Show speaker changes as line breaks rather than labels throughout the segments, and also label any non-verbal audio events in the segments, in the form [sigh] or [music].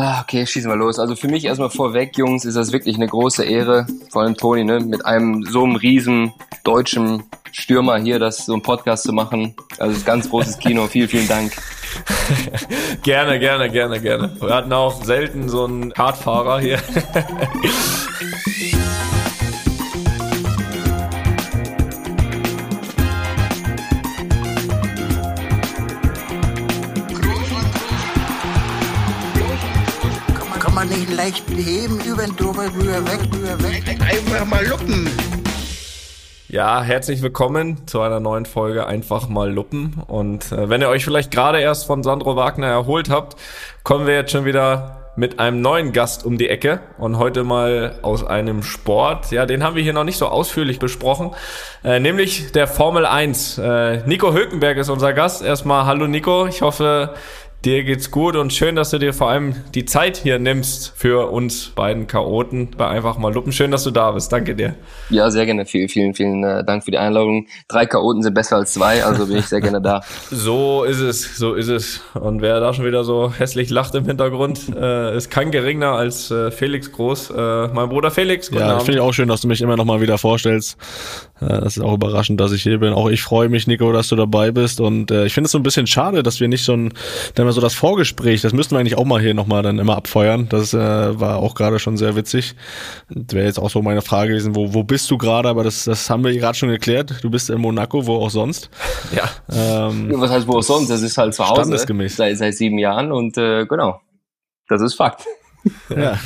Ah, okay, schießen wir los. Also für mich erstmal vorweg, Jungs, ist das wirklich eine große Ehre, vor allem Toni, ne, mit einem so einem riesen deutschen Stürmer hier das so einen Podcast zu machen. Also ganz großes Kino. vielen, vielen Dank. [laughs]
gerne, gerne, gerne, gerne. Wir hatten auch selten so einen Kartfahrer hier. [laughs]
leicht beheben, über den drüber, rüber, weg, rüber, weg. Einfach mal luppen.
Ja, herzlich willkommen zu einer neuen Folge Einfach mal Luppen. Und äh, wenn ihr euch vielleicht gerade erst von Sandro Wagner erholt habt, kommen wir jetzt schon wieder mit einem neuen Gast um die Ecke und heute mal aus einem Sport. Ja, den haben wir hier noch nicht so ausführlich besprochen, äh, nämlich der Formel 1. Äh, Nico Hülkenberg ist unser Gast. Erstmal hallo Nico, ich hoffe, Dir geht's gut und schön, dass du dir vor allem die Zeit hier nimmst für uns beiden Chaoten bei einfach mal Luppen. Schön, dass du da bist. Danke dir.
Ja, sehr gerne. Vielen, vielen, vielen äh, Dank für die Einladung. Drei Chaoten sind besser als zwei, also bin ich sehr gerne da. [laughs]
so ist es, so ist es. Und wer da schon wieder so hässlich lacht im Hintergrund, äh, ist kein geringer als äh, Felix Groß, äh, mein Bruder Felix.
Guten ja, finde ich auch schön, dass du mich immer noch mal wieder vorstellst. Das ist auch überraschend, dass ich hier bin. Auch ich freue mich, Nico, dass du dabei bist. Und äh, ich finde es so ein bisschen schade, dass wir nicht schon immer so das Vorgespräch, das müssten wir eigentlich auch mal hier nochmal dann immer abfeuern. Das äh, war auch gerade schon sehr witzig. Wäre jetzt auch so meine Frage gewesen, wo, wo bist du gerade? Aber das, das haben wir gerade schon geklärt. Du bist in Monaco, wo auch sonst.
Ja. Ähm, Was heißt wo auch sonst? Das ist halt zu Hause.
Standesgemäß.
Seit, seit sieben Jahren und äh, genau. Das ist Fakt.
Ja,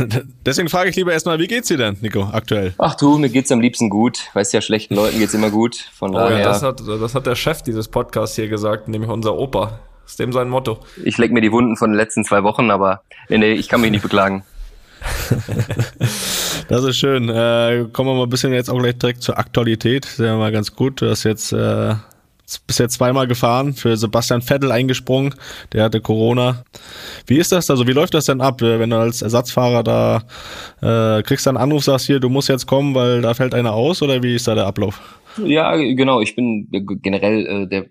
deswegen frage ich lieber erstmal, wie geht's dir denn, Nico, aktuell?
Ach du, mir geht's am liebsten gut. Weißt ja, schlechten Leuten geht's immer gut. Von
oh, daher. Ja, das hat, das hat der Chef dieses Podcasts hier gesagt, nämlich unser Opa. Ist dem sein Motto.
Ich leck mir die Wunden von den letzten zwei Wochen, aber nee, nee, ich kann mich nicht beklagen. [laughs]
das ist schön. Äh, kommen wir mal ein bisschen jetzt auch gleich direkt zur Aktualität. Das ist ja mal ganz gut. Du hast jetzt äh, bisher zweimal gefahren, für Sebastian Vettel eingesprungen, der hatte Corona. Wie ist das? Also wie läuft das denn ab, wenn du als Ersatzfahrer da äh, kriegst dann einen Anruf, sagst hier, du musst jetzt kommen, weil da fällt einer aus oder wie ist da der Ablauf?
Ja, genau. Ich bin generell äh, der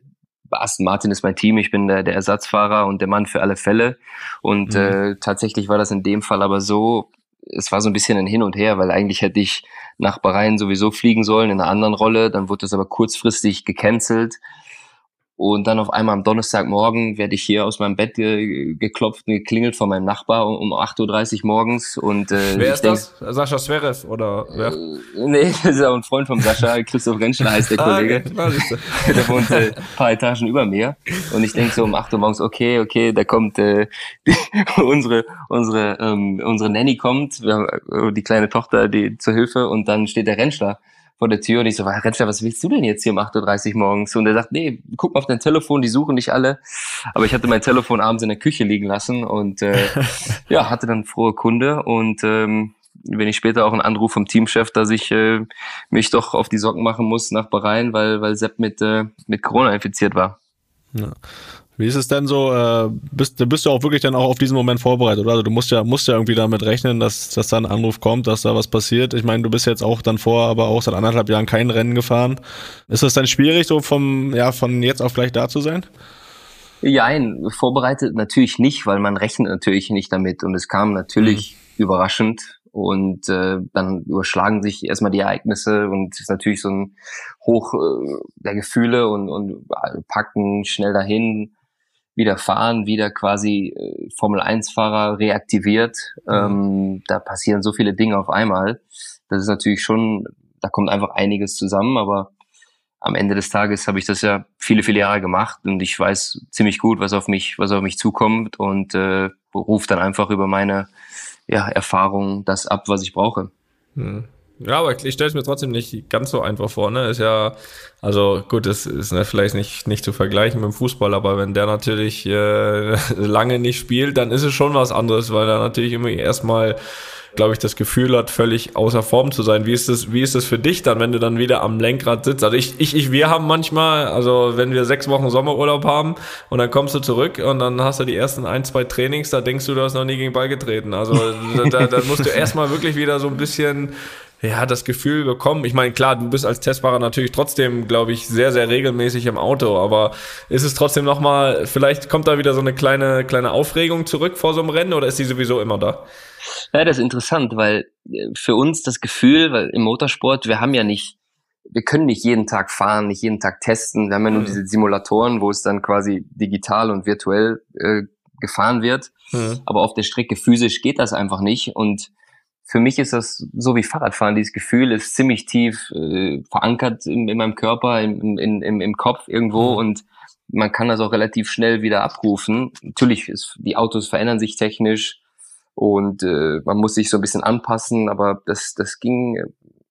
Aston Martin ist mein Team, ich bin der, der Ersatzfahrer und der Mann für alle Fälle. Und mhm. äh, tatsächlich war das in dem Fall aber so, es war so ein bisschen ein Hin und Her, weil eigentlich hätte ich nach Bahrain sowieso fliegen sollen in einer anderen Rolle, dann wurde das aber kurzfristig gecancelt und dann auf einmal am Donnerstagmorgen werde ich hier aus meinem Bett ge geklopft und geklingelt von meinem Nachbar um, um 8.30 Uhr morgens. Und,
äh, wer ist denk, das? Sascha Zverev oder wer? Äh,
nee, [laughs] das ist auch ein Freund von Sascha, Christoph Rentschler heißt der ah, Kollege. Ah, [laughs] der wohnt äh, ein paar Etagen über mir. Und ich denke so um 8 Uhr morgens, okay, okay, da kommt äh, die, [laughs] unsere, unsere, ähm, unsere Nanny kommt, wir haben äh, die kleine Tochter die zur Hilfe und dann steht der Rentschler vor der Tür und ich so, Rentschler, was willst du denn jetzt hier um 8.30 Uhr morgens? Und er sagt, nee, guck mal auf dein Telefon, die suchen dich alle. Aber ich hatte mein Telefon abends in der Küche liegen lassen und äh, [laughs] ja, hatte dann frohe Kunde und ähm, wenn ich später auch einen Anruf vom Teamchef, dass ich äh, mich doch auf die Socken machen muss nach Bahrain, weil, weil Sepp mit, äh, mit Corona infiziert war.
Ja. Wie ist es denn so? Äh, bist, bist du auch wirklich dann auch auf diesen Moment vorbereitet, oder? Also du musst ja, musst ja irgendwie damit rechnen, dass, dass da ein Anruf kommt, dass da was passiert. Ich meine, du bist jetzt auch dann vor, aber auch seit anderthalb Jahren kein Rennen gefahren. Ist es dann schwierig, so vom, ja, von jetzt auf gleich da zu sein?
Nein, vorbereitet natürlich nicht, weil man rechnet natürlich nicht damit. Und es kam natürlich mhm. überraschend. Und äh, dann überschlagen sich erstmal die Ereignisse und es ist natürlich so ein Hoch äh, der Gefühle und, und packen schnell dahin wieder fahren, wieder quasi äh, Formel-1-Fahrer reaktiviert. Mhm. Ähm, da passieren so viele Dinge auf einmal. Das ist natürlich schon, da kommt einfach einiges zusammen, aber am Ende des Tages habe ich das ja viele, viele Jahre gemacht und ich weiß ziemlich gut, was auf mich, was auf mich zukommt und äh, rufe dann einfach über meine ja, Erfahrung das ab, was ich brauche.
Mhm. Ja, aber ich stelle es mir trotzdem nicht ganz so einfach vor. Ne? Ist ja, also gut, das ist ne, vielleicht nicht, nicht zu vergleichen mit dem Fußball, aber wenn der natürlich äh, [laughs] lange nicht spielt, dann ist es schon was anderes, weil er natürlich immer erstmal glaube ich, das Gefühl hat, völlig außer Form zu sein. Wie ist das, wie ist das für dich dann, wenn du dann wieder am Lenkrad sitzt? Also ich, ich, ich, wir haben manchmal, also wenn wir sechs Wochen Sommerurlaub haben und dann kommst du zurück und dann hast du die ersten ein, zwei Trainings, da denkst du, du hast noch nie gegen Ball getreten. Also da, da musst du erstmal wirklich wieder so ein bisschen ja, das Gefühl bekommen. Ich meine, klar, du bist als Testfahrer natürlich trotzdem, glaube ich, sehr, sehr regelmäßig im Auto, aber ist es trotzdem nochmal, vielleicht kommt da wieder so eine kleine, kleine Aufregung zurück vor so einem Rennen oder ist die sowieso immer da?
Ja, das ist interessant, weil äh, für uns das Gefühl, weil im Motorsport, wir haben ja nicht, wir können nicht jeden Tag fahren, nicht jeden Tag testen. Wir haben ja nur mhm. diese Simulatoren, wo es dann quasi digital und virtuell äh, gefahren wird. Mhm. Aber auf der Strecke physisch geht das einfach nicht. Und für mich ist das so wie Fahrradfahren. Dieses Gefühl ist ziemlich tief äh, verankert in, in, meinem Körper, in, in, im, im Kopf irgendwo mhm. und man kann das auch relativ schnell wieder abrufen. Natürlich ist, die Autos verändern sich technisch und äh, man muss sich so ein bisschen anpassen, aber das, das ging,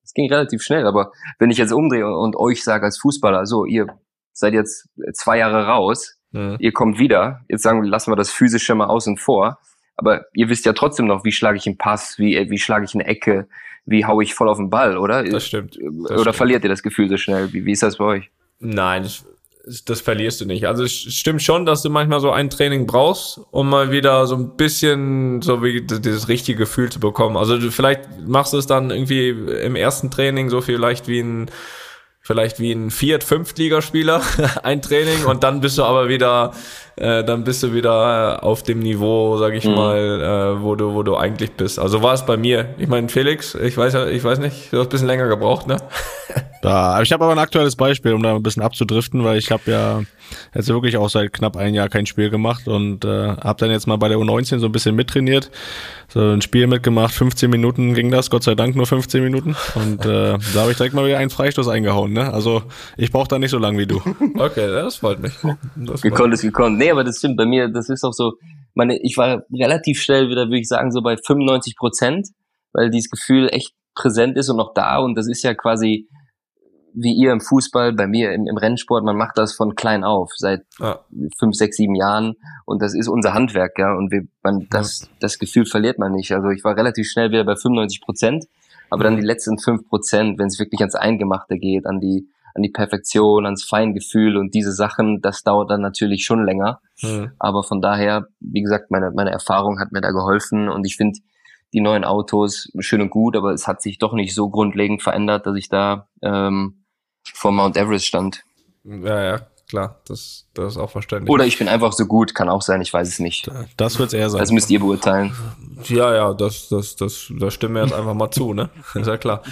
das ging relativ schnell. Aber wenn ich jetzt umdrehe und euch sage als Fußballer, so, ihr seid jetzt zwei Jahre raus, mhm. ihr kommt wieder, jetzt sagen wir, lassen wir das Physische mal außen vor, aber ihr wisst ja trotzdem noch, wie schlage ich einen Pass, wie, wie schlage ich eine Ecke, wie hau ich voll auf den Ball, oder?
Das stimmt. Das
oder
stimmt.
verliert ihr das Gefühl so schnell? Wie, wie ist das bei euch?
Nein, das, das verlierst du nicht. Also es stimmt schon, dass du manchmal so ein Training brauchst, um mal wieder so ein bisschen so wie dieses richtige Gefühl zu bekommen. Also du, vielleicht machst du es dann irgendwie im ersten Training so vielleicht wie ein vielleicht wie ein Viert-, Fünftligaspieler [laughs] ein Training und dann bist du aber wieder, äh, dann bist du wieder auf dem Niveau, sag ich mhm. mal, äh, wo du, wo du eigentlich bist. Also war es bei mir. Ich meine, Felix, ich weiß ja, ich weiß nicht, du hast ein bisschen länger gebraucht, ne? [laughs]
Da, ich habe aber ein aktuelles Beispiel, um da ein bisschen abzudriften, weil ich habe ja jetzt wirklich auch seit knapp ein Jahr kein Spiel gemacht und äh, habe dann jetzt mal bei der U19 so ein bisschen mittrainiert, so ein Spiel mitgemacht, 15 Minuten ging das, Gott sei Dank nur 15 Minuten und äh, da habe ich direkt mal wieder einen Freistoß eingehauen. Ne? Also ich brauche da nicht so lang wie du. [laughs]
Okay, das freut mich.
Das gekonnt ist gekonnt. Nee, aber das stimmt. Bei mir, das ist auch so, meine, ich war relativ schnell wieder, würde ich sagen, so bei 95 Prozent, weil dieses Gefühl echt präsent ist und noch da. Und das ist ja quasi wie ihr im Fußball, bei mir im, im Rennsport, man macht das von klein auf, seit ja. fünf, sechs, sieben Jahren. Und das ist unser Handwerk, ja, und wir, man, das, das Gefühl verliert man nicht. Also ich war relativ schnell wieder bei 95 Prozent, aber dann die letzten fünf Prozent, wenn es wirklich ans Eingemachte geht, an die, an die Perfektion, ans Feingefühl und diese Sachen, das dauert dann natürlich schon länger. Mhm. Aber von daher, wie gesagt, meine, meine Erfahrung hat mir da geholfen und ich finde, die neuen Autos schön und gut, aber es hat sich doch nicht so grundlegend verändert, dass ich da ähm, vor Mount Everest stand.
Ja, ja, klar, das, das ist auch verständlich.
Oder ich bin einfach so gut, kann auch sein, ich weiß es nicht.
Das wird es eher sein.
Das müsst ihr beurteilen.
Ja, ja, das, das, das, da stimmen wir jetzt einfach mal zu, ne? [laughs] Ist ja klar.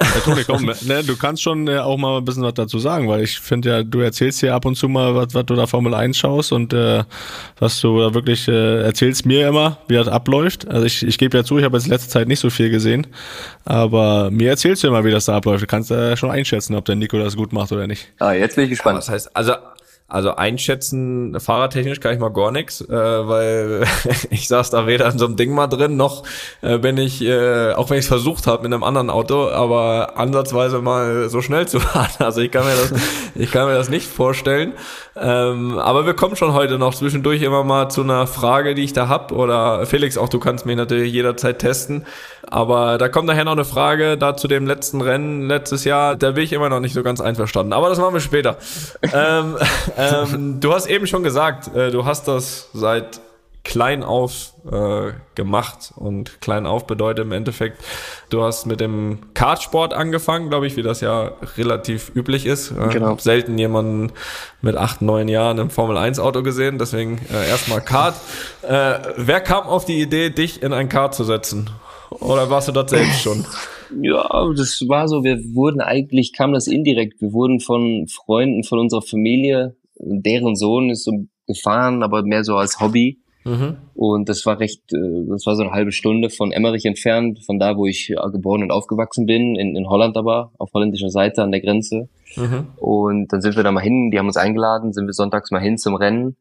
Ja, Toni, komm, ne, du kannst schon äh, auch mal ein bisschen was dazu sagen, weil ich finde ja, du erzählst hier ab und zu mal, was, was du da Formel 1 schaust und äh, was du da wirklich äh, erzählst mir immer, wie das abläuft. Also ich, ich gebe ja zu, ich habe jetzt letzte Zeit nicht so viel gesehen, aber mir erzählst du immer, wie das da abläuft. Du kannst äh, schon einschätzen, ob der Nico das gut macht oder nicht.
Ah, jetzt bin ich gespannt. Ja,
das heißt, also also einschätzen, fahrradtechnisch kann ich mal gar nichts, äh, weil [laughs] ich saß da weder in so einem Ding mal drin, noch äh, bin ich, äh, auch wenn ich es versucht habe mit einem anderen Auto, aber ansatzweise mal so schnell zu [laughs] fahren. Also ich kann mir das, ich kann mir das nicht vorstellen. Ähm, aber wir kommen schon heute noch zwischendurch immer mal zu einer Frage, die ich da hab. Oder Felix, auch du kannst mich natürlich jederzeit testen. Aber da kommt nachher noch eine Frage da zu dem letzten Rennen letztes Jahr. Da bin ich immer noch nicht so ganz einverstanden. Aber das machen wir später. [laughs] ähm, ähm, du hast eben schon gesagt, äh, du hast das seit klein auf äh, gemacht und klein auf bedeutet im Endeffekt, du hast mit dem Kartsport angefangen, glaube ich, wie das ja relativ üblich ist. Äh, genau. selten jemanden mit acht, neun Jahren im Formel 1 Auto gesehen, deswegen äh, erstmal Kart. Äh, wer kam auf die Idee, dich in ein Kart zu setzen? Oder warst du dort selbst schon?
Ja, das war so, wir wurden eigentlich, kam das indirekt, wir wurden von Freunden von unserer Familie, deren Sohn ist so gefahren, aber mehr so als Hobby. Mhm. Und das war recht, äh, das war so eine halbe Stunde von Emmerich entfernt, von da, wo ich geboren und aufgewachsen bin, in, in Holland aber, auf holländischer Seite an der Grenze. Mhm. Und dann sind wir da mal hin, die haben uns eingeladen, sind wir sonntags mal hin zum Rennen.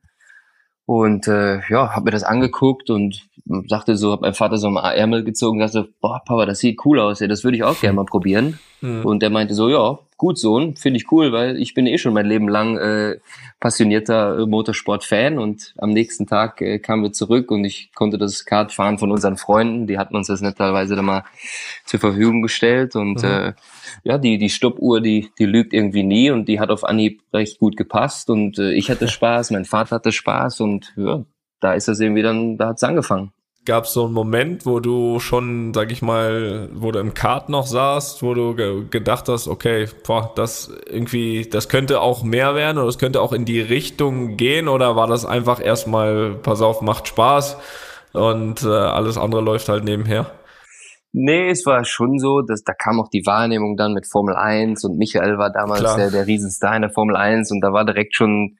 Und äh, ja, hab mir das angeguckt und sagte so, hab mein Vater so am Ärmel gezogen und sagte, boah, Papa, das sieht cool aus, ja, das würde ich auch gerne mal probieren. [laughs] Mhm. Und der meinte so, ja, gut Sohn, finde ich cool, weil ich bin eh schon mein Leben lang äh, passionierter Motorsport-Fan und am nächsten Tag äh, kamen wir zurück und ich konnte das Kart fahren von unseren Freunden, die hatten uns das netterweise dann mal zur Verfügung gestellt und mhm. äh, ja, die, die Stoppuhr, die, die lügt irgendwie nie und die hat auf Anhieb recht gut gepasst und äh, ich hatte [laughs] Spaß, mein Vater hatte Spaß und ja, da ist das irgendwie dann, da hat's angefangen.
gab es so einen Moment, wo du schon, sag ich mal, wo du im Kart noch saßt, wo du ge gedacht hast, okay, boah, das irgendwie, das könnte auch mehr werden oder es könnte auch in die Richtung gehen oder war das einfach erstmal, pass auf, macht Spaß und äh, alles andere läuft halt nebenher?
Nee, es war schon so, dass da kam auch die Wahrnehmung dann mit Formel 1 und Michael war damals der, der Riesenstar in der Formel 1 und da war direkt schon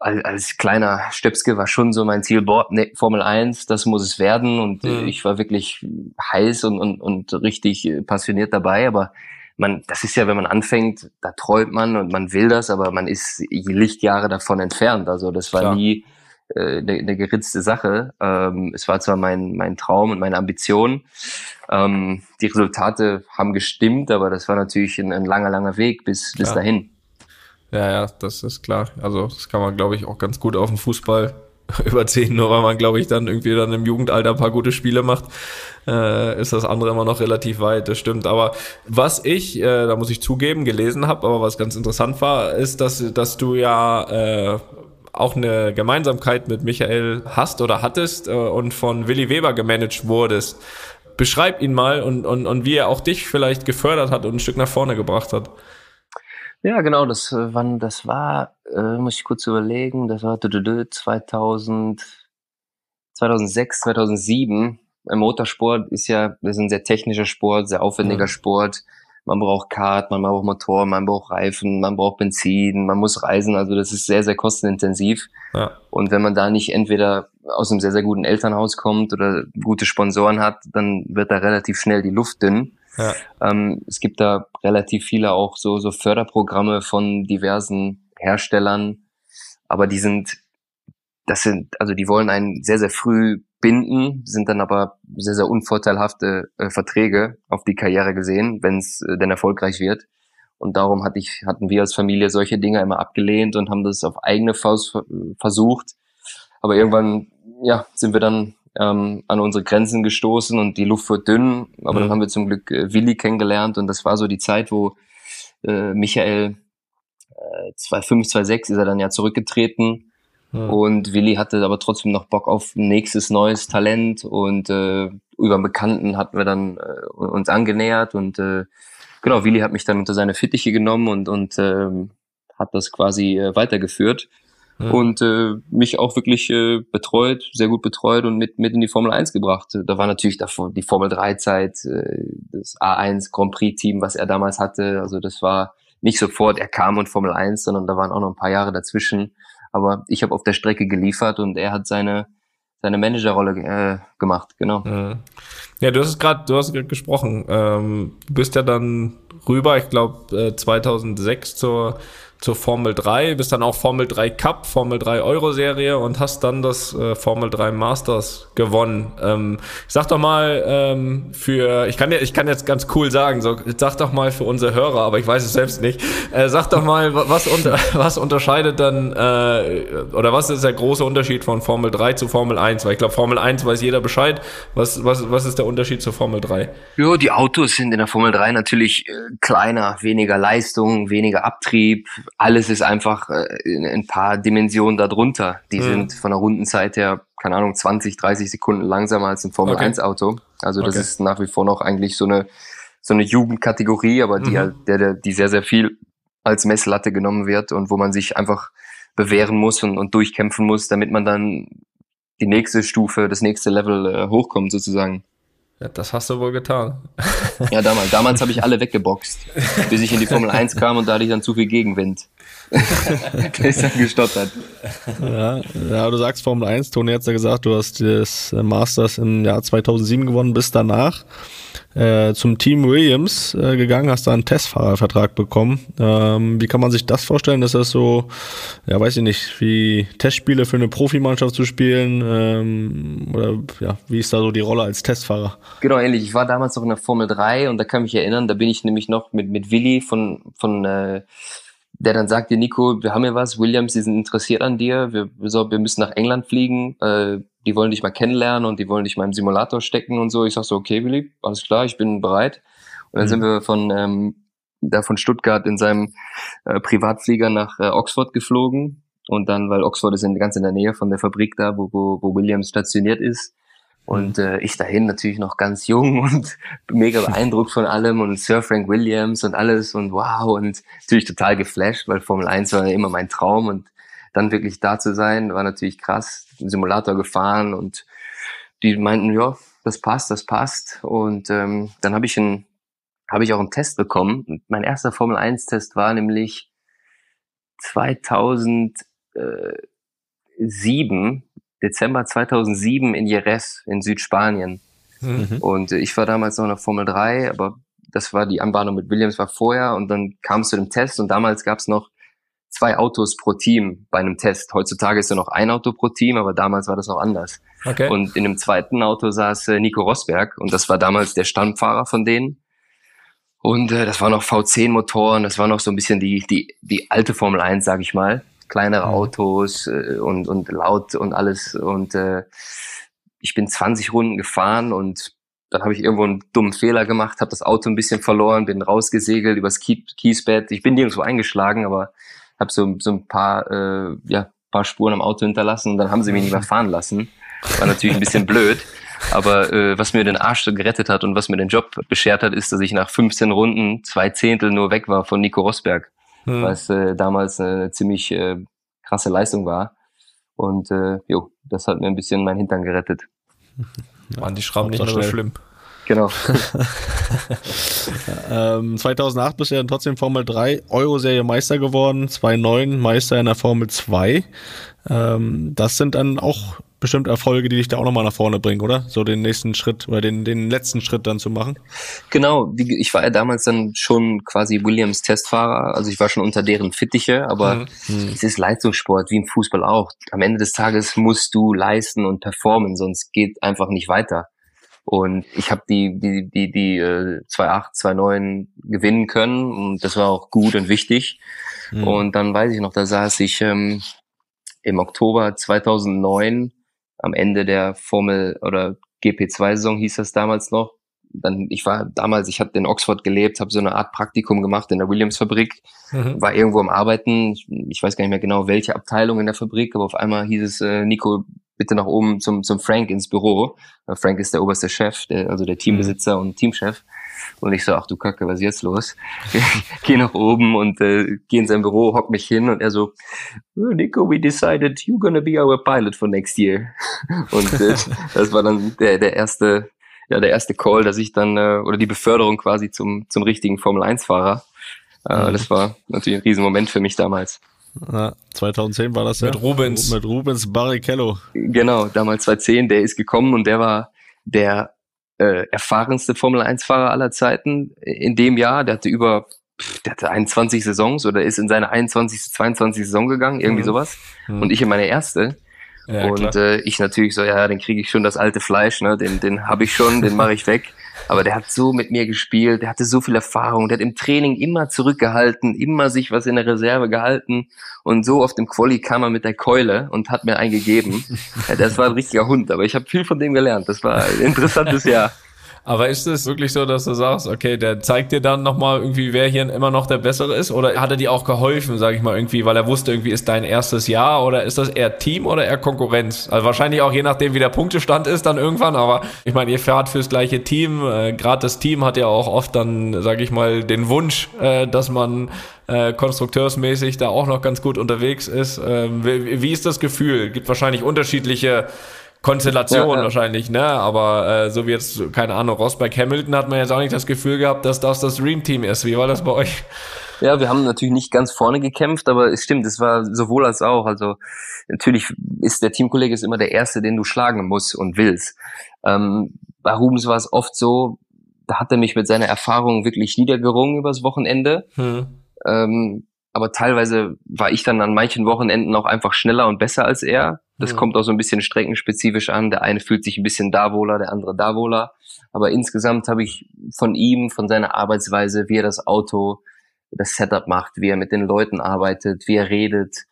als, als kleiner Stöpske war schon so mein Ziel, boah, nee, Formel 1, das muss es werden. Und mhm. ich war wirklich heiß und, und, und richtig passioniert dabei. Aber man, das ist ja, wenn man anfängt, da träumt man und man will das, aber man ist Lichtjahre davon entfernt. Also das war Klar. nie äh, eine, eine geritzte Sache. Ähm, es war zwar mein, mein Traum und meine Ambition. Ähm, die Resultate haben gestimmt, aber das war natürlich ein, ein langer, langer Weg bis, bis dahin.
Ja, ja, das ist klar. Also das kann man, glaube ich, auch ganz gut auf den Fußball [laughs] überziehen, nur weil man, glaube ich, dann irgendwie dann im Jugendalter ein paar gute Spiele macht, äh, ist das andere immer noch relativ weit, das stimmt. Aber was ich, äh, da muss ich zugeben, gelesen habe, aber was ganz interessant war, ist, dass, dass du ja äh, auch eine Gemeinsamkeit mit Michael hast oder hattest äh, und von Willi Weber gemanagt wurdest. Beschreib ihn mal und, und, und wie er auch dich vielleicht gefördert hat und ein Stück nach vorne gebracht hat.
Ja, genau, das, äh, wann, das war, äh, muss ich kurz überlegen, das war 2000, 2006, 2007. Im Motorsport ist ja, das ist ein sehr technischer Sport, sehr aufwendiger mhm. Sport. Man braucht Kart, man braucht Motor, man braucht Reifen, man braucht Benzin, man muss reisen. Also das ist sehr, sehr kostenintensiv. Ja. Und wenn man da nicht entweder aus einem sehr, sehr guten Elternhaus kommt oder gute Sponsoren hat, dann wird da relativ schnell die Luft dünn. Ja. Ähm, es gibt da relativ viele auch so, so Förderprogramme von diversen Herstellern, aber die sind, das sind, also die wollen einen sehr, sehr früh binden, sind dann aber sehr, sehr unvorteilhafte äh, Verträge auf die Karriere gesehen, wenn es äh, denn erfolgreich wird. Und darum hatte ich, hatten wir als Familie solche Dinge immer abgelehnt und haben das auf eigene Faust versucht. Aber irgendwann, ja, sind wir dann ähm, an unsere Grenzen gestoßen und die Luft wird dünn. Aber mhm. dann haben wir zum Glück äh, Willi kennengelernt und das war so die Zeit, wo äh, Michael äh, 2005, 2006 ist er dann ja zurückgetreten. Mhm. Und Willi hatte aber trotzdem noch Bock auf nächstes neues Talent und äh, über Bekannten hatten wir dann äh, uns angenähert und äh, genau, Willi hat mich dann unter seine Fittiche genommen und, und äh, hat das quasi äh, weitergeführt mhm. und äh, mich auch wirklich äh, betreut, sehr gut betreut und mit, mit in die Formel 1 gebracht. Da war natürlich davor die Formel 3 Zeit, äh, das A1 Grand Prix Team, was er damals hatte. Also das war nicht sofort, er kam und Formel 1, sondern da waren auch noch ein paar Jahre dazwischen. Aber ich habe auf der Strecke geliefert und er hat seine seine Managerrolle äh, gemacht, genau.
Ja, du hast gerade, du hast gesprochen. Ähm, du bist ja dann rüber, ich glaube äh, 2006 zur zur Formel 3, bist dann auch Formel 3 Cup, Formel 3 Euro Serie und hast dann das äh, Formel 3 Masters gewonnen. Ähm, sag doch mal für, ich kann ja, ich kann jetzt ganz cool sagen, so, sag doch mal für unsere Hörer, aber ich weiß es selbst nicht. Äh, sag doch mal, was, unter, [laughs] was unterscheidet dann äh, oder was ist der große Unterschied von Formel 3 zu Formel 1? Weil ich glaube, Formel 1 weiß jeder Bescheid. Was, was, was ist der Unterschied zur Formel 3?
Ja, die Autos sind in der Formel 3 natürlich äh, kleiner, weniger Leistung, weniger Abtrieb, alles ist einfach äh, in ein paar Dimensionen darunter. Die mhm. sind von der Rundenzeit her, keine Ahnung, 20, 30 Sekunden langsamer als ein Formel okay. 1 Auto. Also das okay. ist nach wie vor noch eigentlich so eine, so eine Jugendkategorie, aber die mhm. halt, der, der, die sehr, sehr viel als Messlatte genommen wird und wo man sich einfach bewähren muss und, und durchkämpfen muss, damit man dann die nächste Stufe, das nächste Level äh, hochkommt sozusagen.
Ja, das hast du wohl getan.
Ja, damals. Damals habe ich alle weggeboxt, [laughs] bis ich in die Formel 1 kam und da hatte ich dann zu viel Gegenwind. Der ist dann gestottert.
Ja, ja, du sagst Formel 1. Toni hat ja gesagt, du hast das Masters im Jahr 2007 gewonnen, bis danach äh, zum Team Williams äh, gegangen, hast da einen Testfahrervertrag bekommen. Ähm, wie kann man sich das vorstellen? Ist das so, ja, weiß ich nicht, wie Testspiele für eine Profimannschaft zu spielen? Ähm, oder ja, wie ist da so die Rolle als Testfahrer?
Genau, ähnlich. Ich war damals noch in der Formel 3 und da kann ich mich erinnern, da bin ich nämlich noch mit, mit Willi von, von äh, der dann sagte, Nico, wir haben ja was, Williams, die sind interessiert an dir, wir, so, wir müssen nach England fliegen, äh, die wollen dich mal kennenlernen und die wollen dich mal im Simulator stecken und so. Ich sag so, okay, Willi, alles klar, ich bin bereit. Und dann mhm. sind wir von, ähm, da von Stuttgart in seinem äh, Privatflieger nach äh, Oxford geflogen. Und dann, weil Oxford ist in, ganz in der Nähe von der Fabrik da, wo, wo, wo Williams stationiert ist. Und äh, ich dahin natürlich noch ganz jung [laughs] und mega beeindruckt von allem und Sir Frank Williams und alles und wow und natürlich total geflasht, weil Formel 1 war ja immer mein Traum und dann wirklich da zu sein, war natürlich krass. Simulator gefahren und die meinten, ja, das passt, das passt. Und ähm, dann habe ich ein, habe ich auch einen Test bekommen. Mein erster Formel 1 Test war nämlich 2007 Dezember 2007 in Jerez in Südspanien. Mhm. Und ich war damals noch in der Formel 3, aber das war die Anbahnung mit Williams war vorher und dann kam es zu dem Test und damals gab es noch zwei Autos pro Team bei einem Test. Heutzutage ist ja noch ein Auto pro Team, aber damals war das noch anders. Okay. Und in dem zweiten Auto saß äh, Nico Rosberg und das war damals der Stammfahrer von denen. Und äh, das war noch V10-Motoren, das war noch so ein bisschen die, die, die alte Formel 1, sag ich mal kleinere mhm. Autos äh, und, und laut und alles. Und äh, ich bin 20 Runden gefahren und dann habe ich irgendwo einen dummen Fehler gemacht, habe das Auto ein bisschen verloren, bin rausgesegelt übers Kiesbett. Ich bin nirgendwo eingeschlagen, aber habe so, so ein paar, äh, ja, paar Spuren am Auto hinterlassen und dann haben sie mich nicht mehr fahren lassen. War natürlich ein bisschen blöd. Aber äh, was mir den Arsch so gerettet hat und was mir den Job beschert hat, ist, dass ich nach 15 Runden zwei Zehntel nur weg war von Nico Rosberg hm. was äh, damals eine ziemlich äh, krasse Leistung war. Und äh, jo, das hat mir ein bisschen mein Hintern gerettet. [laughs]
Waren die Schrauben nicht so schlimm. [laughs]
Genau. [laughs]
ähm, 2008 bist du ja trotzdem Formel 3 Euro-Serie Meister geworden, 2009 Meister in der Formel 2. Ähm, das sind dann auch bestimmt Erfolge, die dich da auch nochmal nach vorne bringen, oder? So den nächsten Schritt oder den, den letzten Schritt dann zu machen.
Genau, ich war ja damals dann schon quasi Williams Testfahrer, also ich war schon unter deren Fittiche, aber mhm. mhm. es ist Leistungssport, wie im Fußball auch. Am Ende des Tages musst du leisten und performen, sonst geht einfach nicht weiter. Und ich habe die, die, die, die äh, 2.8, 2.9 gewinnen können und das war auch gut und wichtig. Mhm. Und dann weiß ich noch, da saß ich ähm, im Oktober 2009 am Ende der Formel oder GP2-Saison hieß das damals noch. Dann, ich war damals, ich hatte in Oxford gelebt, habe so eine Art Praktikum gemacht in der Williams-Fabrik, mhm. war irgendwo am Arbeiten. Ich, ich, weiß gar nicht mehr genau, welche Abteilung in der Fabrik, aber auf einmal hieß es, äh, Nico, bitte nach oben zum, zum Frank ins Büro. Frank ist der oberste Chef, der, also der Teambesitzer mhm. und Teamchef. Und ich so, ach du Kacke, was ist jetzt los? [laughs] geh nach oben und äh, geh in sein Büro, hock mich hin und er so, oh, Nico, we decided you're gonna be our pilot for next year. [laughs] und äh, das war dann der, der erste, ja, der erste Call, dass ich dann, äh, oder die Beförderung quasi zum, zum richtigen Formel-1-Fahrer. Äh, mhm. Das war natürlich ein Riesenmoment für mich damals.
Ja, 2010 war das
mit ja. Rubens.
Mit Rubens Barrichello.
Genau, damals 2010, der ist gekommen und der war der äh, erfahrenste Formel-1-Fahrer aller Zeiten in dem Jahr. Der hatte über, der hatte 21 Saisons oder ist in seine 21., 22. Saison gegangen, irgendwie mhm. sowas. Mhm. Und ich in meine erste. Ja, und äh, ich natürlich so, ja, den kriege ich schon das alte Fleisch, ne? Den, den habe ich schon, den mache ich weg. Aber der hat so mit mir gespielt, der hatte so viel Erfahrung, der hat im Training immer zurückgehalten, immer sich was in der Reserve gehalten und so auf dem Quali kam er mit der Keule und hat mir einen gegeben. ja, das war ein richtiger Hund, aber ich habe viel von dem gelernt. Das war ein interessantes Jahr.
Aber ist es wirklich so, dass du sagst, okay, der zeigt dir dann nochmal irgendwie, wer hier immer noch der Bessere ist? Oder hat er dir auch geholfen, sag ich mal, irgendwie, weil er wusste, irgendwie ist dein erstes Jahr? Oder ist das eher Team oder eher Konkurrenz? Also wahrscheinlich auch je nachdem, wie der Punktestand ist dann irgendwann. Aber ich meine, ihr fährt fürs gleiche Team. Äh, Gerade das Team hat ja auch oft dann, sag ich mal, den Wunsch, äh, dass man äh, konstrukteursmäßig da auch noch ganz gut unterwegs ist. Ähm, wie, wie ist das Gefühl? Gibt wahrscheinlich unterschiedliche Konstellation ja, wahrscheinlich, ne? Aber äh, so wie jetzt, keine Ahnung, Rosberg Hamilton hat man jetzt auch nicht das Gefühl gehabt, dass das das Dream Team ist. Wie war das bei euch?
Ja, wir haben natürlich nicht ganz vorne gekämpft, aber es stimmt, es war sowohl als auch. Also natürlich ist der Teamkollege ist immer der Erste, den du schlagen musst und willst. Ähm, bei Rubens war es oft so, da hat er mich mit seiner Erfahrung wirklich niedergerungen übers Wochenende. Hm. Ähm, aber teilweise war ich dann an manchen Wochenenden auch einfach schneller und besser als er. Das mhm. kommt auch so ein bisschen streckenspezifisch an. Der eine fühlt sich ein bisschen da wohler, der andere da wohler. Aber insgesamt habe ich von ihm, von seiner Arbeitsweise, wie er das Auto, das Setup macht, wie er mit den Leuten arbeitet, wie er redet,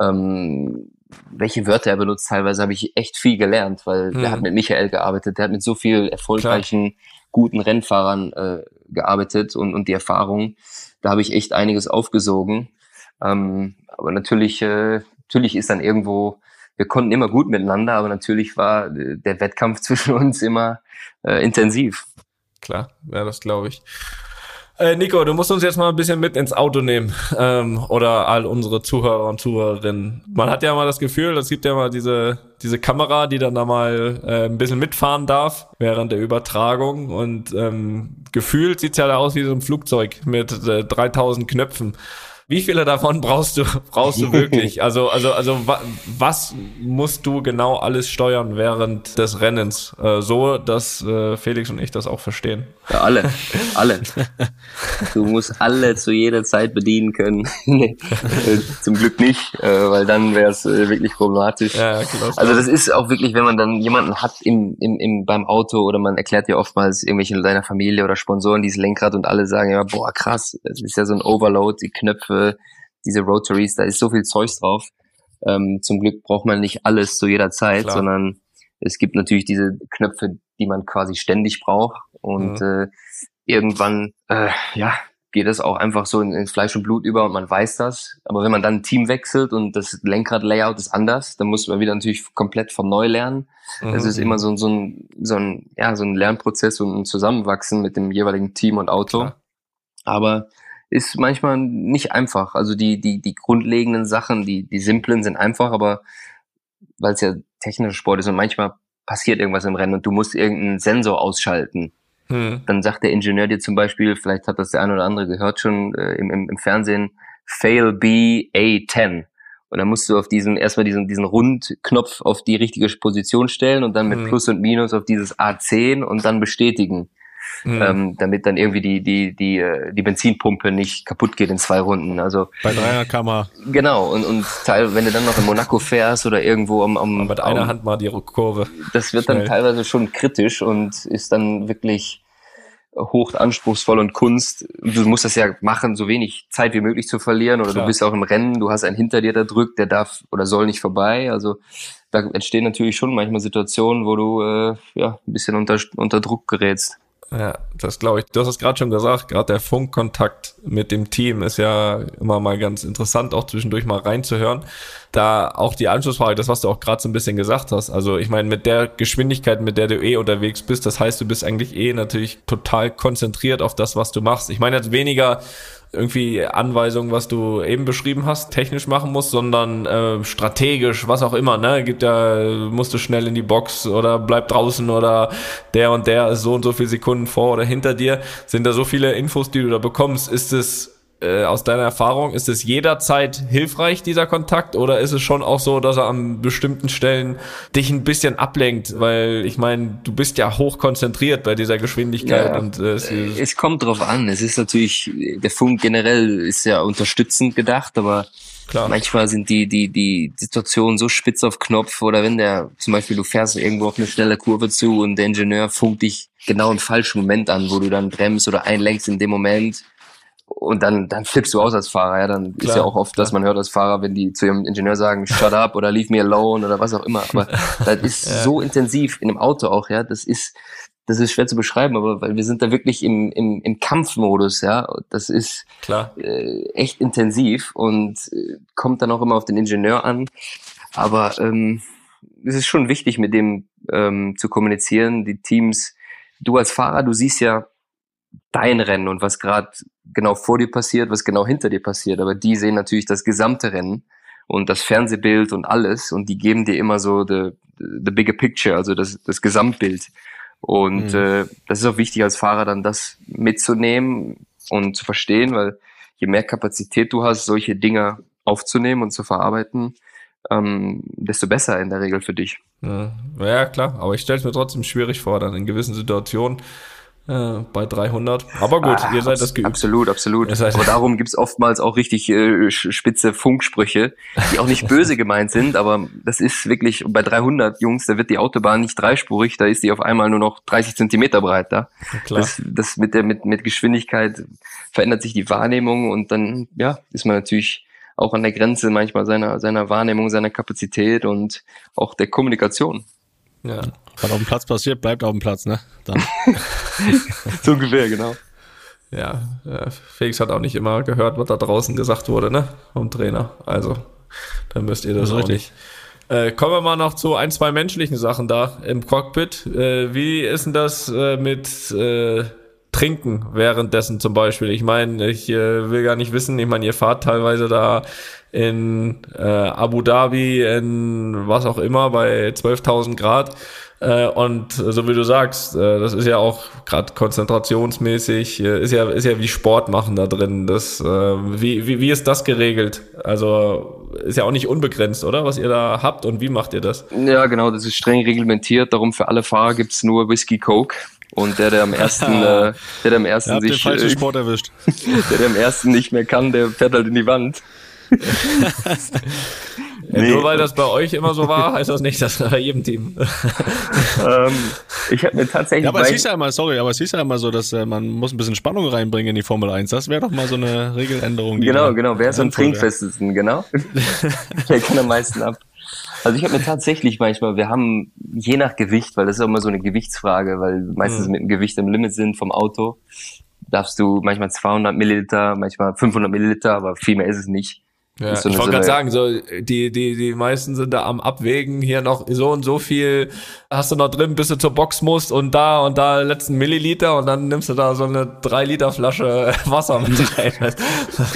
ähm, welche Wörter er benutzt, teilweise habe ich echt viel gelernt, weil mhm. der hat mit Michael gearbeitet, der hat mit so viel erfolgreichen, Klar. guten Rennfahrern äh, gearbeitet und, und die Erfahrung, da habe ich echt einiges aufgesogen. Ähm, aber natürlich, äh, natürlich ist dann irgendwo wir konnten immer gut miteinander, aber natürlich war äh, der Wettkampf [laughs] zwischen uns immer äh, intensiv.
Klar, ja, das glaube ich. Äh, Nico, du musst uns jetzt mal ein bisschen mit ins Auto nehmen ähm, oder all unsere Zuhörer und Zuhörerinnen. Man hat ja mal das Gefühl, es gibt ja mal diese diese Kamera, die dann da mal äh, ein bisschen mitfahren darf während der Übertragung und ähm, gefühlt sieht's ja da aus wie so ein Flugzeug mit äh, 3000 Knöpfen. Wie viele davon brauchst du, [laughs] brauchst du wirklich? [laughs] Also, also, also, wa was musst du genau alles steuern während des Rennens? Äh, so, dass äh, Felix und ich das auch verstehen.
Ja, alle, [laughs] alle. Du musst alle zu jeder Zeit bedienen können. nee, zum Glück nicht, äh, weil dann wäre es äh, wirklich problematisch. Ja, klar, also das ist auch wirklich, wenn man dann jemanden hat im, im, im, beim Auto oder man erklärt ja oftmals irgendwelchen seiner Familie oder Sponsoren dieses Lenkrad und alle sagen ja, boah, krass, das ist ja so ein Overload, die Knöpfe diese Rotaries, da ist so viel Zeugs drauf. Ähm, zum Glück braucht man nicht alles zu jeder Zeit, Klar. sondern es gibt natürlich diese Knöpfe, die man quasi ständig braucht. Und mhm. äh, irgendwann, äh, ja, geht es auch einfach so in, ins Fleisch und Blut über und man weiß das. Aber wenn man dann ein Team wechselt und das Lenkrad-Layout ist anders, dann muss man wieder natürlich komplett von neu lernen. Mhm. Es ist immer so, so, ein, so, ein, ja, so ein Lernprozess und ein Zusammenwachsen mit dem jeweiligen Team und Auto. Klar. Aber ist manchmal nicht einfach. Also die, die, die grundlegenden Sachen, die, die simplen sind einfach, aber weil es ja technischer Sport ist und manchmal passiert irgendwas im Rennen und du musst irgendeinen Sensor ausschalten. Hm. Dann sagt der Ingenieur dir zum Beispiel, vielleicht hat das der eine oder andere gehört schon äh, im, im, im Fernsehen, Fail B A10. Und dann musst du auf diesen, erstmal diesen, diesen Rundknopf auf die richtige Position stellen und dann mit hm. Plus und Minus auf dieses A10 und dann bestätigen mhm. ähm, damit dann irgendwie die, die, die, äh, die Benzinpumpe nicht kaputt geht in zwei Runden. Also
bei Dreierkammer.
Genau, und, und teil, wenn du dann noch in Monaco fährst oder irgendwo am, am
mit einer Hand mal die Kurve.
Das wird Schnell. dann teilweise schon kritisch und ist dann wirklich hoch anspruchsvoll und Kunst. Du musst das ja machen, so wenig Zeit wie möglich zu verlieren oder Klar. du bist auch im Rennen, du hast einen hinter dir, der drückt, der darf oder soll nicht vorbei. Also da entstehen natürlich schon manchmal Situationen, wo du äh, ja ein bisschen unter, unter Druck gerätst.
Ja, das glaube ich. Du hast es gerade schon gesagt, gerade der Funkkontakt mit dem Team ist ja immer mal ganz interessant, auch zwischendurch mal reinzuhören. Da auch die Anschlussfrage, das, was du auch gerade so ein bisschen gesagt hast. Also ich meine, mit der Geschwindigkeit, mit der du eh unterwegs bist, das heißt, du bist eigentlich eh natürlich total konzentriert auf das, was du machst. Ich meine jetzt weniger irgendwie Anweisungen, was du eben beschrieben hast, technisch machen musst, sondern äh, strategisch, was auch immer, ne? Gibt ja, musst du schnell in die Box oder bleib draußen oder der und der ist so und so viele Sekunden vor oder hinter dir. Sind da so viele Infos, die du da bekommst? Ist es äh, aus deiner Erfahrung, ist es jederzeit hilfreich, dieser Kontakt, oder ist es schon auch so, dass er an bestimmten Stellen dich ein bisschen ablenkt? Weil ich meine, du bist ja hoch konzentriert bei dieser Geschwindigkeit ja, und
äh, es, es kommt drauf an. Es ist natürlich, der Funk generell ist ja unterstützend gedacht, aber Klar. Manchmal sind die, die, die Situationen so spitz auf Knopf oder wenn der, zum Beispiel du fährst irgendwo auf eine schnelle Kurve zu und der Ingenieur funkt dich genau im falschen Moment an, wo du dann bremst oder einlenkst in dem Moment und dann, dann flippst du aus als Fahrer. Ja, dann klar, ist ja auch oft, klar. dass man hört als Fahrer, wenn die zu ihrem Ingenieur sagen, shut up oder leave me alone oder was auch immer. Aber [laughs] das ist ja. so intensiv in dem Auto auch, ja. Das ist, das ist schwer zu beschreiben, aber weil wir sind da wirklich im, im, im Kampfmodus, ja. Das ist
klar.
Äh, echt intensiv und äh, kommt dann auch immer auf den Ingenieur an. Aber ähm, es ist schon wichtig, mit dem ähm, zu kommunizieren. Die Teams, du als Fahrer, du siehst ja dein Rennen und was gerade genau vor dir passiert, was genau hinter dir passiert. Aber die sehen natürlich das gesamte Rennen und das Fernsehbild und alles und die geben dir immer so the, the bigger picture, also das, das Gesamtbild. Und mhm. äh, das ist auch wichtig als Fahrer dann das mitzunehmen und zu verstehen, weil je mehr Kapazität du hast, solche Dinge aufzunehmen und zu verarbeiten, ähm, desto besser in der Regel für dich.
Ja, ja klar, aber ich stelle es mir trotzdem schwierig vor, dann in gewissen Situationen äh, bei 300. Aber gut, ah, ihr seid das
geübt. Absolut, absolut. Aber darum gibt's oftmals auch richtig äh, spitze Funksprüche, die auch nicht [laughs] böse gemeint sind, aber das ist wirklich bei 300 Jungs, da wird die Autobahn nicht dreispurig, da ist die auf einmal nur noch 30 Zentimeter breit da. Klar. Das, das mit der mit, mit Geschwindigkeit verändert sich die Wahrnehmung und dann ja ist man natürlich auch an der Grenze manchmal seiner seiner Wahrnehmung, seiner Kapazität und auch der Kommunikation.
Ja. Was auf dem Platz passiert, bleibt auf dem Platz, ne? Dann. [laughs]
so ungefähr, genau.
Ja, Felix hat auch nicht immer gehört, was da draußen gesagt wurde, ne? Vom Trainer. Also, dann müsst ihr das, das auch richtig. nicht Äh, kommen wir mal noch zu ein, zwei menschlichen Sachen da im Cockpit. Äh, wie ist denn das äh, mit äh, Trinken währenddessen zum Beispiel? Ich meine, ich äh, will gar nicht wissen, ich meine, ihr fahrt teilweise da in äh, Abu Dhabi, in was auch immer, bei 12.000 Grad. Äh, und so wie du sagst, äh, das ist ja auch gerade konzentrationsmäßig, äh, ist ja ist ja wie Sport machen da drin. Das, äh, wie, wie, wie ist das geregelt? Also ist ja auch nicht unbegrenzt, oder? Was ihr da habt und wie macht ihr das?
Ja, genau, das ist streng reglementiert. Darum für alle Fahrer gibt's nur Whisky Coke. Und der, der am ersten, [laughs] äh, der, der am ersten
habt den
sich,
falschen
äh,
Sport erwischt. [laughs]
der, der am ersten nicht mehr kann, der fährt halt in die Wand.
Ja, [laughs]
Nee.
Nur weil das bei euch immer so war, heißt das nicht, dass bei jedem Team.
ähm, ich habe mir tatsächlich
Ja, aber es hieß ja immer, sorry, aber es hieß ja immer so, dass äh, man muss ein bisschen Spannung reinbringen in die Formel 1. Das wäre doch mal so eine Regeländerung. Die
Genau, genau. Wer ist am trinkfestesten? Genau. Wer kann am meisten ab? Also ich habe mir tatsächlich manchmal, wir haben je nach Gewicht, weil das ist auch immer so eine Gewichtsfrage, weil meistens
Mhm.
mit dem Gewicht im Limit sind vom Auto, darfst du manchmal 200 Milliliter, manchmal 500 Milliliter, aber viel mehr ist es nicht.
Ja, ich wollte gerade sagen, so die die die meisten sind da am Abwägen hier noch so und so viel hast du noch drin, bis du zur Box musst und da und da letzten Milliliter und dann nimmst du da so eine 3 Liter Flasche [laughs] Wasser mit [laughs] rein.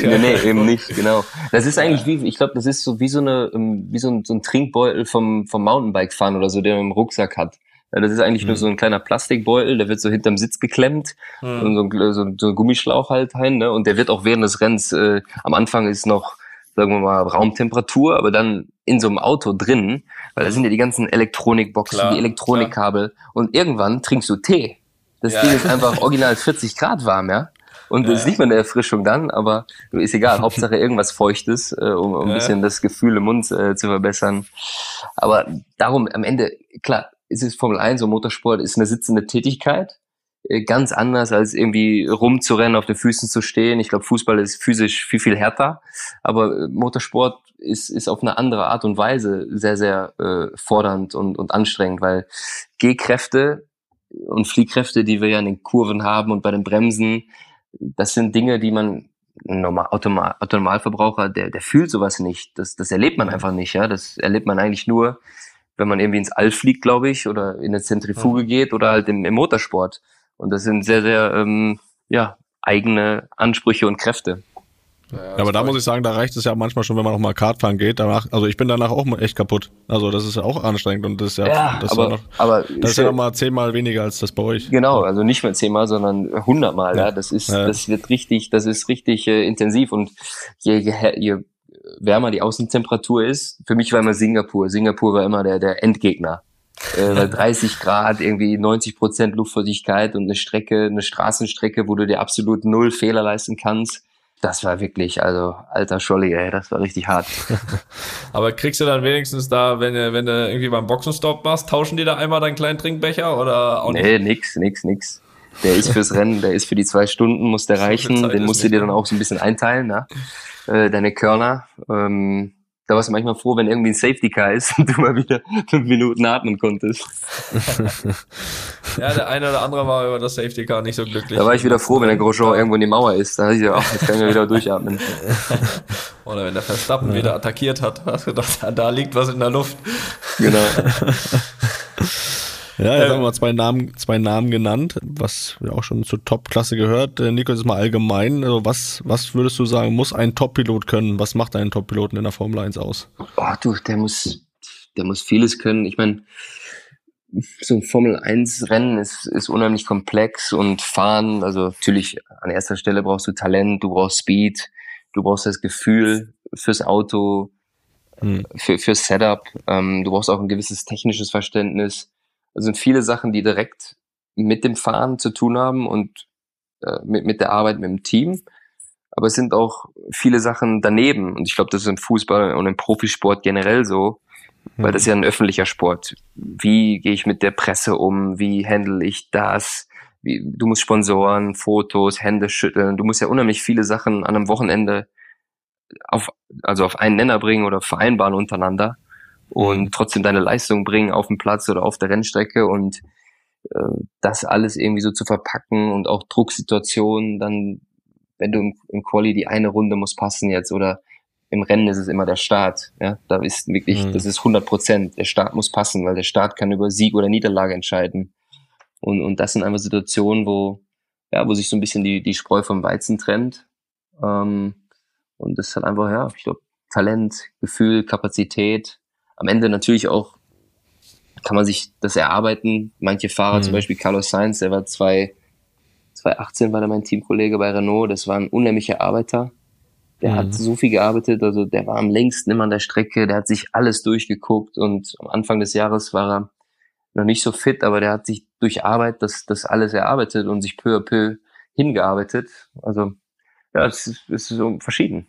Nee, nee, eben nicht, genau. Das ist eigentlich wie, ich glaube, das ist so wie so eine, ähm, wie so ein, so ein Trinkbeutel vom, vom Mountainbike-Fahren oder so, der man im Rucksack hat. Das ist eigentlich
Mhm.
nur so ein kleiner Plastikbeutel, der wird so hinterm Sitz geklemmt und so ein, so, so ein Gummischlauch halt rein, ne? Und der wird auch während des Rennens, äh, am Anfang ist noch, sagen wir mal, Raumtemperatur, aber dann in so einem Auto drin, weil da sind ja die ganzen Elektronikboxen,
Klar,
die Elektronikkabel und irgendwann trinkst du Tee. Das
Ja.
Ding ist einfach original 40 Grad warm, ja? Und das ist nicht mal eine Erfrischung dann, aber ist egal. Hauptsache irgendwas Feuchtes, äh, um, um ein
Ja.
bisschen das Gefühl im Mund äh, zu verbessern. Aber darum am Ende, klar, ist es Formel 1 und Motorsport ist eine sitzende Tätigkeit. Äh, Ganz anders als irgendwie rumzurennen, auf den Füßen zu stehen. Ich glaube, Fußball ist physisch viel, viel härter. Aber äh, Motorsport ist, ist auf eine andere Art und Weise sehr, sehr äh, fordernd und, und anstrengend, weil Gehkräfte und Fliehkräfte, die wir ja in den Kurven haben und bei den Bremsen, das sind Dinge, die man normal, Automa der, der fühlt sowas nicht. Das, das erlebt man einfach nicht, ja. Das erlebt man eigentlich nur, wenn man irgendwie ins All fliegt, glaube ich, oder in eine Zentrifuge geht oder halt im, im Motorsport. Und das sind sehr, sehr, ähm, ja, eigene Ansprüche und Kräfte.
Ja, aber da muss ich sagen, da reicht es ja manchmal schon, wenn man noch mal Kart fahren geht. Danach, also ich bin danach auch mal echt kaputt. Also das ist ja auch anstrengend und das ist ja, das ist ja
aber,
noch,
aber
das ist ja noch mal zehnmal weniger als das bei euch.
Genau, also nicht mehr zehnmal, sondern hundertmal. Ja.
Ja.
Das ist,
Ja.
das wird richtig, das ist richtig äh, intensiv und je, je, je wärmer die Außentemperatur ist, für mich war immer Singapur. Singapur war immer der, der Endgegner. Äh, weil 30 Grad, irgendwie 90 Prozent Luftfeuchtigkeit und eine Strecke, eine Straßenstrecke, wo du dir absolut null Fehler leisten kannst. Das war wirklich, also alter Scholli, ey, das war richtig hart. [laughs]
Aber kriegst du dann wenigstens da, wenn du, wenn du irgendwie beim Boxenstopp machst, tauschen die da einmal deinen kleinen Trinkbecher oder auch nicht?
Nee, nix, nix, nix. Der ist fürs Rennen, der ist für die zwei Stunden, muss der reichen. Den musst du dir dann auch so ein bisschen einteilen, ne? Äh, deine Körner. Ähm, da warst du manchmal froh, wenn irgendwie ein Safety Car ist und du mal wieder fünf Minuten atmen konntest.
Ja, der eine oder andere war über das Safety Car nicht so glücklich.
Da war ich wieder froh, wenn der Grosjean irgendwo in die Mauer ist. Da dachte ich, ja, ach, jetzt kann ich ja wieder durchatmen. [laughs]
Oder wenn der Verstappen wieder attackiert hat, hast du gedacht, da, da liegt was in der Luft.
Genau. [laughs]
Ja, jetzt
Äh,
haben wir zwei Namen, zwei Namen genannt, was ja auch schon zur Top-Klasse gehört. Äh, Nico, jetzt mal allgemein. Also was, was würdest du sagen, muss ein Top-Pilot können? Was macht einen Top-Piloten in der Formel 1 aus?
Oh, du, der muss, der muss vieles können. Ich meine, so ein Formel 1 Rennen ist, ist unheimlich komplex und fahren, also natürlich an erster Stelle brauchst du Talent, du brauchst Speed, du brauchst das Gefühl fürs Auto,
Hm.
für, fürs Setup, ähm, du brauchst auch ein gewisses technisches Verständnis. Also sind viele Sachen, die direkt mit dem Fahren zu tun haben und äh, mit, mit der Arbeit mit dem Team. Aber es sind auch viele Sachen daneben. Und ich glaube, das ist im Fußball und im Profisport generell so, weil das ist ja ein öffentlicher Sport. Wie gehe ich mit der Presse um? Wie handle ich das? Wie, du musst Sponsoren, Fotos, Hände schütteln. Du musst ja unheimlich viele Sachen an einem Wochenende auf, also auf einen Nenner bringen oder vereinbaren untereinander und trotzdem deine Leistung bringen auf dem Platz oder auf der Rennstrecke und äh, das alles irgendwie so zu verpacken und auch Drucksituationen, dann, wenn du im, im Quali die eine Runde muss passen jetzt oder im Rennen ist es immer der Start. Ja, da ist wirklich, mhm. das ist 100 Prozent. Der Start muss passen, weil der Start kann über Sieg oder Niederlage entscheiden. Und, und das sind einfach Situationen, wo, ja, wo sich so ein bisschen die, die Spreu vom Weizen trennt. Ähm, und das ist halt einfach, ja, ich glaube, Talent, Gefühl, Kapazität. Am Ende natürlich auch kann man sich das erarbeiten. Manche Fahrer, mhm. zum Beispiel Carlos Sainz, der war zwei, 2018 war der mein Teamkollege bei Renault, das war ein unheimlicher Arbeiter. Der mhm. hat so viel gearbeitet, also der war am längsten immer an der Strecke, der hat sich alles durchgeguckt und am Anfang des Jahres war er noch nicht so fit, aber der hat sich durch Arbeit das, das alles erarbeitet und sich peu à peu hingearbeitet. Also ja, es ist, es ist so verschieden.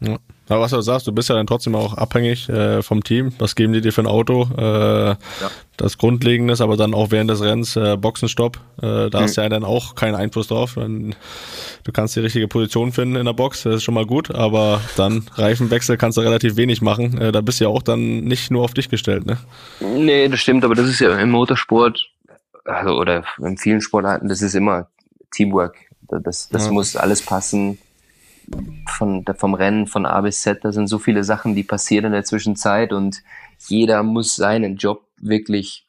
Ja. Aber was du sagst, du bist ja dann trotzdem auch abhängig äh, vom Team. Was geben die dir für ein Auto? Äh, ja. Das Grundlegende ist aber dann auch während des Rennens äh, Boxenstopp. Äh, da mhm. hast du ja dann auch keinen Einfluss drauf. Du kannst die richtige Position finden in der Box, das ist schon mal gut, aber dann Reifenwechsel kannst du relativ wenig machen. Äh, da bist du ja auch dann nicht nur auf dich gestellt, ne?
Nee, das stimmt, aber das ist ja im Motorsport, also oder in vielen Sportarten, das ist immer Teamwork. Das, das ja. muss alles passen von, vom Rennen von A bis Z, da sind so viele Sachen, die passieren in der Zwischenzeit und jeder muss seinen Job wirklich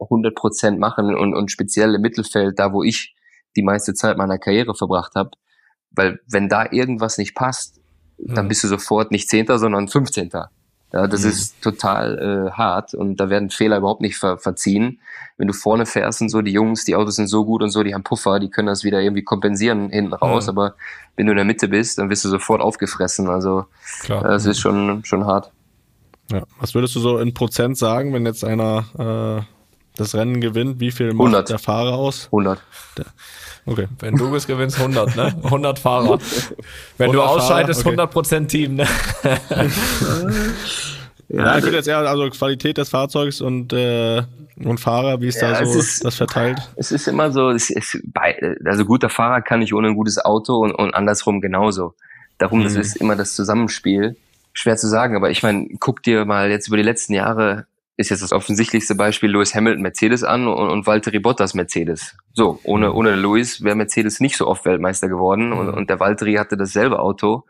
100 Prozent machen und, und speziell im Mittelfeld, da wo ich die meiste Zeit meiner Karriere verbracht habe, weil wenn da irgendwas nicht passt, dann mhm. bist du sofort nicht Zehnter, sondern 15. Ja, das mhm. ist total äh, hart und da werden Fehler überhaupt nicht ver verziehen. Wenn du vorne fährst und so, die Jungs, die Autos sind so gut und so, die haben Puffer, die können das wieder irgendwie kompensieren hinten raus, mhm. aber wenn du in der Mitte bist, dann wirst du sofort aufgefressen. Also Klar. das ist schon, schon hart.
Ja. Was würdest du so in Prozent sagen, wenn jetzt einer äh, das Rennen gewinnt? Wie viel macht 100. der Fahrer aus?
100.
Der, okay. Wenn du es gewinnst, 100, ne? [laughs] 100 Fahrer. Wenn 100 du ausscheidest, okay. 100% Team, ne? [laughs]
Ja, ich würde jetzt eher also Qualität des Fahrzeugs und äh, und Fahrer, wie ist ja, da so ist, das verteilt?
Es ist immer so, es ist bei, also guter Fahrer kann ich ohne ein gutes Auto und, und andersrum genauso. Darum, mhm. das ist immer das Zusammenspiel. Schwer zu sagen, aber ich meine, guck dir mal jetzt über die letzten Jahre ist jetzt das offensichtlichste Beispiel Lewis Hamilton Mercedes an und, und Valtteri Bottas Mercedes. So, ohne, mhm. ohne Lewis wäre Mercedes nicht so oft Weltmeister geworden mhm. und, und der Valtteri hatte dasselbe Auto,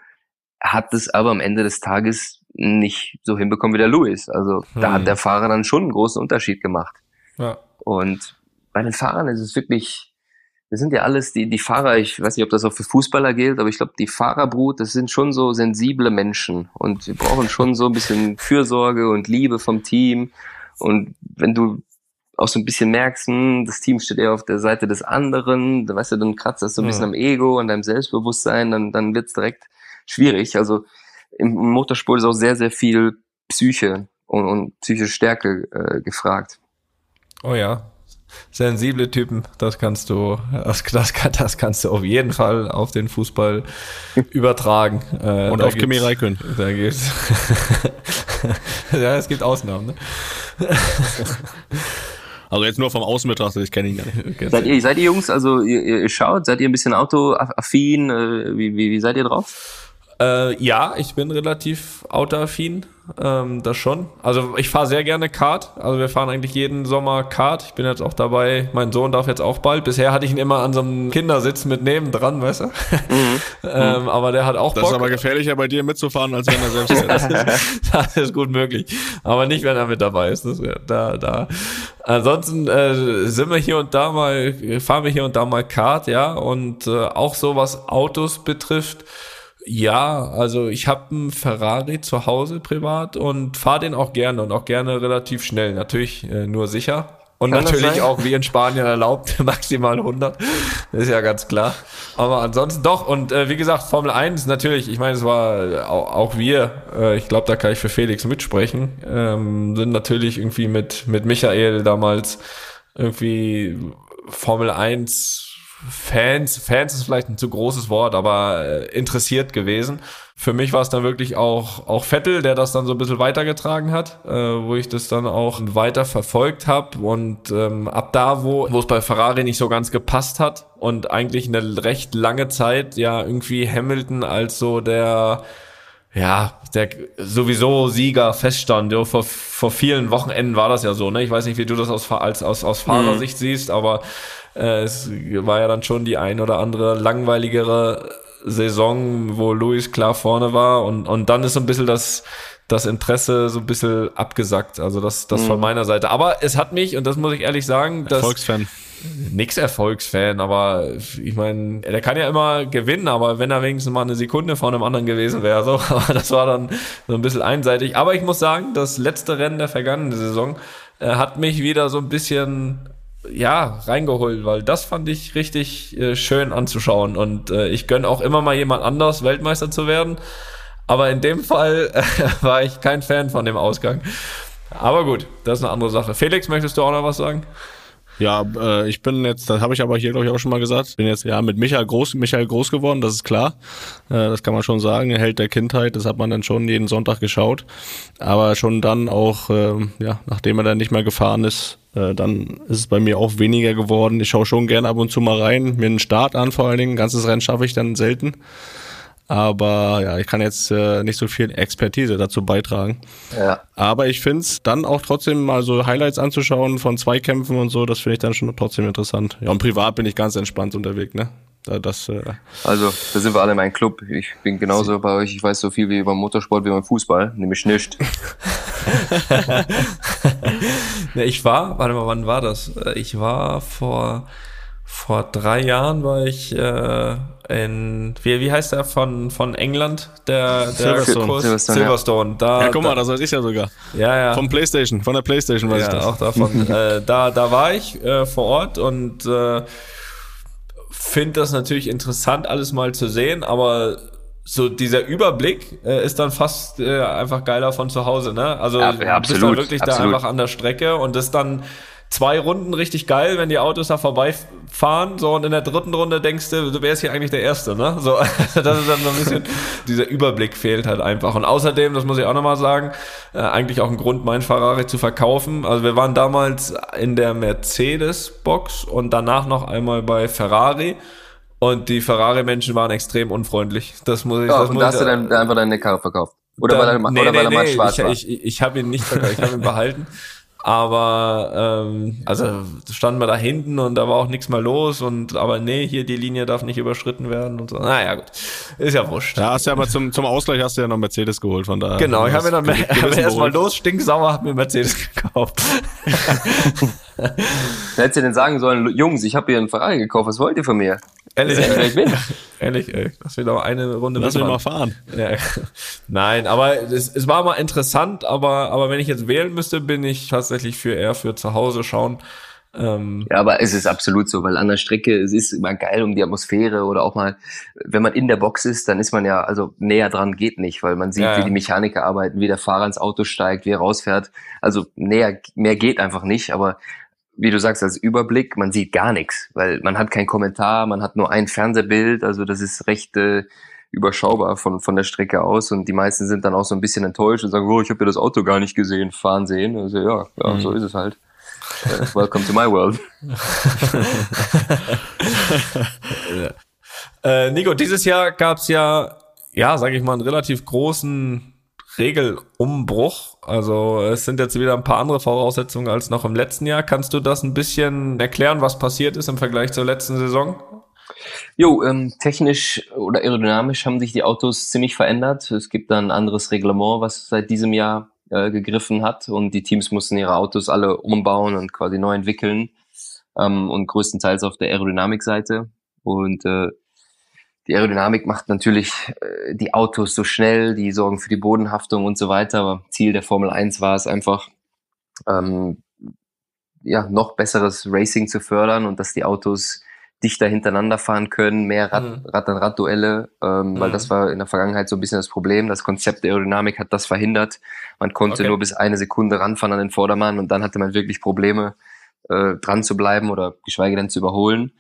hat es aber am Ende des Tages nicht so hinbekommen wie der Lewis. Also da hat mhm. der Fahrer dann schon einen großen Unterschied gemacht. Ja. Und bei den Fahrern ist es wirklich, wir sind ja alles, die, die Fahrer, ich weiß nicht, ob das auch für Fußballer gilt, aber ich glaube, die Fahrerbrut, das sind schon so sensible Menschen und wir brauchen schon so ein bisschen Fürsorge und Liebe vom Team. Und wenn du auch so ein bisschen merkst, hm, das Team steht eher auf der Seite des anderen, da weißt du, dann kratzt das so ein bisschen am Ego und deinem Selbstbewusstsein, dann, dann wird's direkt schwierig. Also im Motorsport ist auch sehr, sehr viel Psyche und, und psychische Stärke äh, gefragt.
Oh ja, sensible Typen, das kannst du, das, das, das kannst du auf jeden Fall auf den Fußball [laughs] übertragen.
Äh, Und auf Kimi Räikkönen.
Da geht's. [laughs] ja, es gibt Ausnahmen. Ne? [laughs]
Also jetzt nur vom Außen betrachtet, ich kenne ihn gar nicht.
Seid ihr, seid ihr Jungs, also ihr, ihr schaut, seid ihr ein bisschen autoaffin? Äh, wie, wie, wie seid ihr drauf?
Äh, ja, ich bin relativ autoaffin, ähm, das schon. Also ich fahre sehr gerne Kart. Also wir fahren eigentlich jeden Sommer Kart. Ich bin jetzt auch dabei, mein Sohn darf jetzt auch bald. Bisher hatte ich ihn immer an so einem Kindersitz mit nebendran, weißt du? Mhm. [laughs] ähm, aber der hat auch
Das Bock. ist aber gefährlicher bei dir mitzufahren, als wenn er selbst
das, ist, [laughs] das ist gut möglich. Aber nicht, wenn er mit dabei ist. Das, da, da. Ansonsten äh, sind wir hier und da mal, fahren wir hier und da mal Kart, ja. Und äh, auch so was Autos betrifft, ja, also ich habe einen Ferrari zu Hause privat und fahre den auch gerne und auch gerne relativ schnell. Natürlich äh, nur sicher. Und Kann natürlich auch wie in Spanien erlaubt, [laughs] maximal 100. Ist ja ganz klar. Aber ansonsten doch. Und äh, wie gesagt, Formel 1 natürlich, ich meine, es war auch, auch wir, äh, ich glaube, da kann ich für Felix mitsprechen, ähm, sind natürlich irgendwie mit, mit Michael damals irgendwie Formel 1 Fans, Fans ist vielleicht ein zu großes Wort, aber äh, interessiert gewesen. Für mich war es dann wirklich auch, auch Vettel, der das dann so ein bisschen weitergetragen hat, äh, wo ich das dann auch weiter verfolgt habe. Und ähm, ab da, wo wo es bei Ferrari nicht so ganz gepasst hat und eigentlich eine recht lange Zeit ja irgendwie Hamilton als so der ja, der sowieso Sieger feststand. Ja, vor, vor vielen Wochenenden war das ja so. Ne? Ich weiß nicht, wie du das aus, als, aus, aus Fahrersicht mhm. siehst, aber äh, es war ja dann schon die ein oder andere langweiligere Saison, wo Luis klar vorne war und, und dann ist so ein bisschen das, das Interesse so ein bisschen abgesackt. Also das, das mhm. von meiner Seite. Aber es hat mich, und das muss ich ehrlich sagen, dass.
Erfolgsfan.
Nix Erfolgsfan, aber ich meine, der kann ja immer gewinnen, aber wenn er wenigstens mal eine Sekunde vor einem anderen gewesen wäre, so, [laughs] aber das war dann so ein bisschen einseitig. Aber ich muss sagen, das letzte Rennen der vergangenen Saison äh, hat mich wieder so ein bisschen ja, reingeholt, weil das fand ich richtig äh, schön anzuschauen und äh, ich gönn auch immer mal jemand anders Weltmeister zu werden, aber in dem Fall äh, [laughs] war ich kein Fan von dem Ausgang. Aber gut, das ist eine andere Sache. Felix, möchtest du auch noch was sagen?
Ja, äh, ich bin jetzt, das habe ich aber hier glaube ich auch schon mal gesagt, bin jetzt ja mit Michael groß, Michael groß geworden, das ist klar. Äh, das kann man schon sagen, Held der Kindheit, das hat man dann schon jeden Sonntag geschaut. Aber schon dann auch, äh, ja, nachdem er dann nicht mehr gefahren ist, äh, dann ist es bei mir auch weniger geworden. Ich schaue schon gerne ab und zu mal rein, mir einen Start an vor allen Dingen. Ein ganzes Rennen schaffe ich dann selten. Aber ja, ich kann jetzt äh, nicht so viel Expertise dazu beitragen. Ja. Aber ich finde es dann auch trotzdem mal so Highlights anzuschauen von Zweikämpfen und so, das finde ich dann schon trotzdem interessant. Ja, und privat bin ich ganz entspannt unterwegs, ne? Das, äh
also, da sind wir alle in meinem Club. Ich bin genauso bei euch. Ich weiß so viel wie über Motorsport wie beim Fußball, nämlich nicht.
ja, [laughs] ich war, warte mal, wann war das? Ich war vor, vor drei Jahren war ich äh, in, wie, wie heißt der von, von England? Der, der
Silverstone. Kurs? Silverstone, Silverstone. Ja. Da, ja, guck mal, da, das weiß ich ja sogar.
Ja, ja.
Vom Playstation, von der Playstation weiß
ja,
ich das.
auch davon. [laughs] äh, da, da war ich äh, vor Ort und äh, finde das natürlich interessant, alles mal zu sehen, aber so dieser Überblick äh, ist dann fast äh, einfach geiler von zu Hause, ne? Also ja, absolut, bist dann wirklich absolut. da einfach an der Strecke und das dann zwei Runden richtig geil, wenn die Autos da vorbeifahren, so und in der dritten Runde denkst du, du wärst hier eigentlich der Erste, ne? So, [laughs] das ist dann so ein bisschen, dieser Überblick fehlt halt einfach. Und außerdem, das muss ich auch nochmal sagen, äh, eigentlich auch ein Grund, mein Ferrari zu verkaufen. Also wir waren damals in der Mercedes-Box und danach noch einmal bei Ferrari. Und die Ferrari-Menschen waren extrem unfreundlich. Das muss ich.
Ja,
das
und da hast ich, du dann einfach deine Karre verkauft. Oder dann, weil er, nee, oder nee, weil er mal nee, schwarz
ich,
war.
Ich, ich, ich habe ihn nicht verkauft, ich habe ihn behalten. [laughs] Aber ähm, also standen wir da hinten und da war auch nichts mehr los und aber nee, hier die Linie darf nicht überschritten werden und so. Naja, gut. Ist ja wurscht.
Ja, hast ja aber zum, zum Ausgleich hast du ja noch Mercedes geholt, von daher.
Genau, ich habe mir dann hab erstmal los, stinksauer, hab mir Mercedes gekauft. [laughs]
Hättest du denn sagen sollen, Jungs, ich habe hier einen Ferrari gekauft, was wollt ihr von mir?
Ehrlich. [laughs] Ehrlich, ey. Lass mich doch eine Runde
Lass mich mal fahren.
Ja. [laughs] Nein, aber es, es war mal interessant, aber, aber wenn ich jetzt wählen müsste, bin ich tatsächlich für eher für zu Hause schauen.
Ähm, ja, aber es ist absolut so, weil an der Strecke, es ist immer geil um die Atmosphäre oder auch mal, wenn man in der Box ist, dann ist man ja, also näher dran geht nicht, weil man sieht, ja, ja. wie die Mechaniker arbeiten, wie der Fahrer ins Auto steigt, wie er rausfährt. Also näher, mehr geht einfach nicht, aber wie du sagst, als Überblick, man sieht gar nichts, weil man hat keinen Kommentar, man hat nur ein Fernsehbild, also das ist recht äh, überschaubar von, von der Strecke aus und die meisten sind dann auch so ein bisschen enttäuscht und sagen, oh, ich habe ja das Auto gar nicht gesehen, fahren sehen. Also ja, ja mhm. so ist es halt. Uh, welcome to my world.
ja. [laughs] äh, Nico, dieses Jahr gab's ja, ja, sage ich mal, einen relativ großen Regelumbruch. Also es sind jetzt wieder ein paar andere Voraussetzungen als noch im letzten Jahr. Kannst du das ein bisschen erklären, was passiert ist im Vergleich zur letzten Saison?
Jo, ähm, technisch oder aerodynamisch haben sich die Autos ziemlich verändert. Es gibt dann ein anderes Reglement, was seit diesem Jahr äh, gegriffen hat und die Teams mussten ihre Autos alle umbauen und quasi neu entwickeln ähm, und größtenteils auf der Aerodynamikseite. Und äh, die Aerodynamik macht natürlich äh, die Autos so schnell, die sorgen für die Bodenhaftung und so weiter. Aber Ziel der Formel 1 war es einfach, ähm, ja, noch besseres Racing zu fördern und dass die Autos dichter hintereinander fahren können, mehr Rad, mhm. Rad an Rad Duelle, ähm, mhm. weil das war in der Vergangenheit so ein bisschen das Problem. Das Konzept der Aerodynamik hat das verhindert. Man konnte okay. nur bis eine Sekunde ranfahren an den Vordermann und dann hatte man wirklich Probleme, äh, dran zu bleiben oder geschweige denn zu überholen.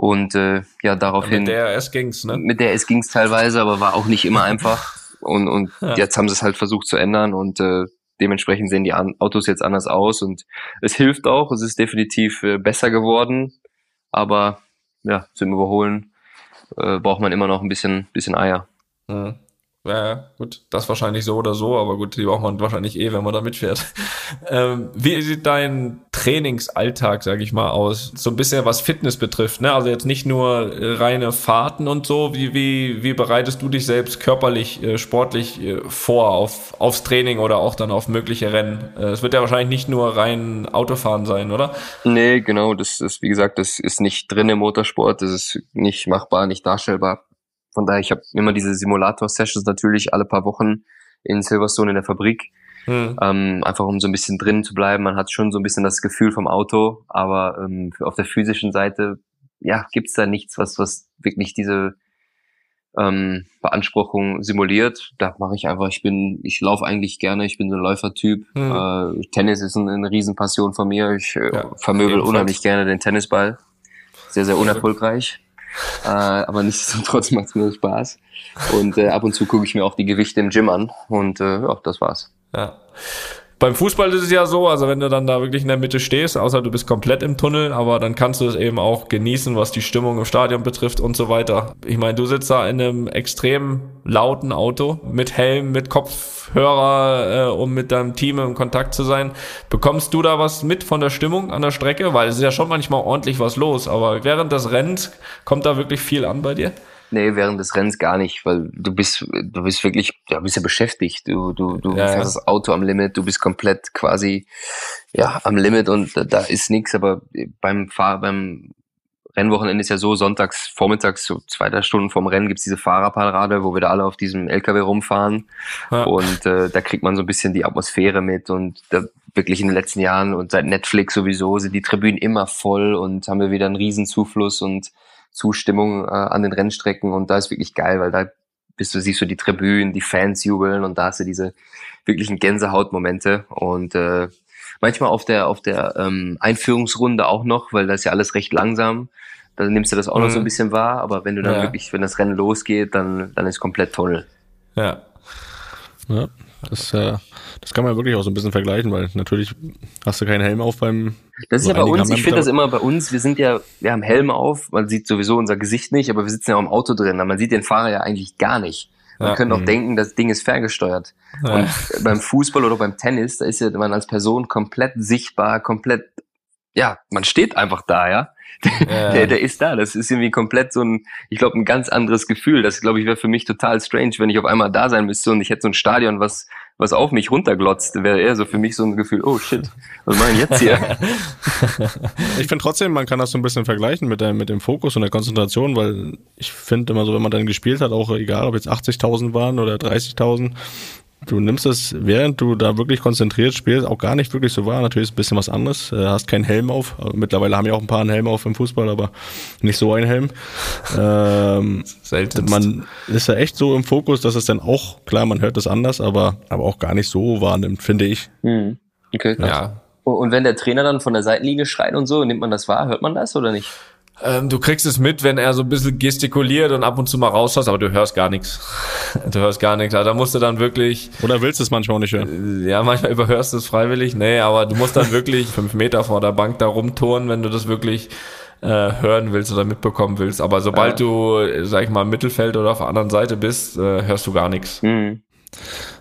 Und äh, ja, daraufhin.
Mit der es ging's, ne?
Mit der es ging's teilweise, aber war auch nicht immer einfach. Und, und [laughs] ja. jetzt haben sie es halt versucht zu ändern und äh, dementsprechend sehen die Autos jetzt anders aus und es hilft auch, es ist definitiv äh, besser geworden, aber ja, zum Überholen äh, braucht man immer noch ein bisschen, bisschen Eier.
Mhm. Ja, gut, das wahrscheinlich so oder so, aber gut, die braucht man wahrscheinlich eh, wenn man da mitfährt. [laughs] Ähm, wie sieht dein Trainingsalltag, sage ich mal, aus? So ein bisschen was Fitness betrifft, ne? Also jetzt nicht nur äh, reine Fahrten und so. Wie, wie, wie bereitest du dich selbst körperlich, äh, sportlich äh, vor auf, aufs Training oder auch dann auf mögliche Rennen? Äh, es wird ja wahrscheinlich nicht nur rein Autofahren sein, oder?
Nee, genau. Das ist, wie gesagt, das ist nicht drin im Motorsport. Das ist nicht machbar, nicht darstellbar. Von daher, ich habe immer diese Simulator-Sessions natürlich alle paar Wochen in Silverstone in der Fabrik. Hm. Ähm, einfach um so ein bisschen drin zu bleiben. Man hat schon so ein bisschen das Gefühl vom Auto, aber ähm, auf der physischen Seite, ja, gibt's da nichts, was, was wirklich diese ähm, Beanspruchung simuliert. Da mache ich einfach, ich bin, ich laufe eigentlich gerne, ich bin so ein Läufertyp. Hm. Äh, Tennis ist eine, eine Riesenpassion von mir. Ich äh, ja, vermöbel unheimlich gerne den Tennisball. Sehr, sehr unerfolgreich. Äh, aber nichtsdestotrotz [laughs] macht es mir Spaß. Und äh, ab und zu gucke ich mir auch die Gewichte im Gym an. Und äh, ja, das war's.
Ja. Beim Fußball ist es ja so, also wenn du dann da wirklich in der Mitte stehst, außer du bist komplett im Tunnel, aber dann kannst du es eben auch genießen, was die Stimmung im Stadion betrifft und so weiter. Ich meine, du sitzt da in einem extrem lauten Auto mit Helm, mit Kopfhörer, äh, um mit deinem Team in Kontakt zu sein. Bekommst du da was mit von der Stimmung an der Strecke? Weil es ist ja schon manchmal ordentlich was los, aber während des Rennens kommt da wirklich viel an bei dir?
Nee, während des Rennens gar nicht, weil du bist, du bist wirklich, ja, bist ja beschäftigt. Du, du, du ja, fährst ja. das Auto am Limit, du bist komplett quasi, ja, am Limit und da, da ist nichts, aber beim Fahr, beim Rennwochenende ist ja so, sonntags, vormittags, so zwei, drei Stunden vorm Rennen gibt's diese Fahrerparade, wo wir da alle auf diesem LKW rumfahren. Ja. Und äh, da kriegt man so ein bisschen die Atmosphäre mit und da wirklich in den letzten Jahren und seit Netflix sowieso sind die Tribünen immer voll und haben wir wieder einen Riesenzufluss und Zustimmung äh, an den Rennstrecken und da ist wirklich geil, weil da bist du, siehst du die Tribünen, die Fans jubeln und da hast du diese wirklichen Gänsehautmomente und äh, manchmal auf der auf der ähm, Einführungsrunde auch noch, weil das ist ja alles recht langsam. Dann nimmst du das auch mhm. noch so ein mhm. bisschen wahr, aber wenn du dann ja. wirklich, wenn das Rennen losgeht, dann dann ist komplett toll.
Ja.
Ja, das äh, das kann man wirklich auch so ein bisschen vergleichen, weil natürlich hast du keinen Helm auf beim.
Das ist ja bei uns, ich finde das immer bei uns, wir sind ja, wir haben Helme auf, man sieht sowieso unser Gesicht nicht, aber wir sitzen ja auch im Auto drin, man sieht den Fahrer ja eigentlich gar nicht. Man ja, könnte auch mh. denken, das Ding ist ferngesteuert. Ja. Und beim Fußball oder beim Tennis, da ist ja man als Person komplett sichtbar, komplett, ja, man steht einfach da, ja. Ja. Der, der ist da. Das ist irgendwie komplett so ein, ich glaube, ein ganz anderes Gefühl. Das, glaube ich, wäre für mich total strange, wenn ich auf einmal da sein müsste und ich hätte so ein Stadion, was, was auf mich runterglotzt. Wäre eher so für mich so ein Gefühl, oh shit, was machen jetzt hier? [laughs]
ich finde trotzdem, man kann das so ein bisschen vergleichen mit, der, mit dem Fokus und der Konzentration, weil ich finde immer so, wenn man dann gespielt hat, auch egal, ob jetzt 80.000 waren oder 30.000, Du nimmst es, während du da wirklich konzentriert spielst, auch gar nicht wirklich so wahr. Natürlich ist ein bisschen was anderes. Äh, hast keinen Helm auf. Mittlerweile haben ja auch ein paar einen Helm auf im Fußball, aber nicht so ein Helm. Ähm, [laughs] Selten. Man ist ja echt so im Fokus, dass es dann auch, klar, man hört das anders, aber, aber auch gar nicht so wahrnimmt, finde ich.
Hm. Okay, ja. Und wenn der Trainer dann von der Seitenlinie schreit und so, nimmt man das wahr? Hört man das oder nicht?
Ähm, du kriegst es mit, wenn er so ein bisschen gestikuliert und ab und zu mal rausschaut, aber du hörst gar nichts. [laughs] Du hörst gar nichts. Also da musst du dann wirklich.
Oder willst du es manchmal auch nicht hören?
Ja, manchmal [laughs] überhörst du es freiwillig. Nee, aber du musst dann [laughs] wirklich fünf Meter vor der Bank da rumturnen, wenn du das wirklich äh, hören willst oder mitbekommen willst. Aber sobald ja. du, sag ich mal, im Mittelfeld oder auf der anderen Seite bist, äh, hörst du gar nichts. Mhm.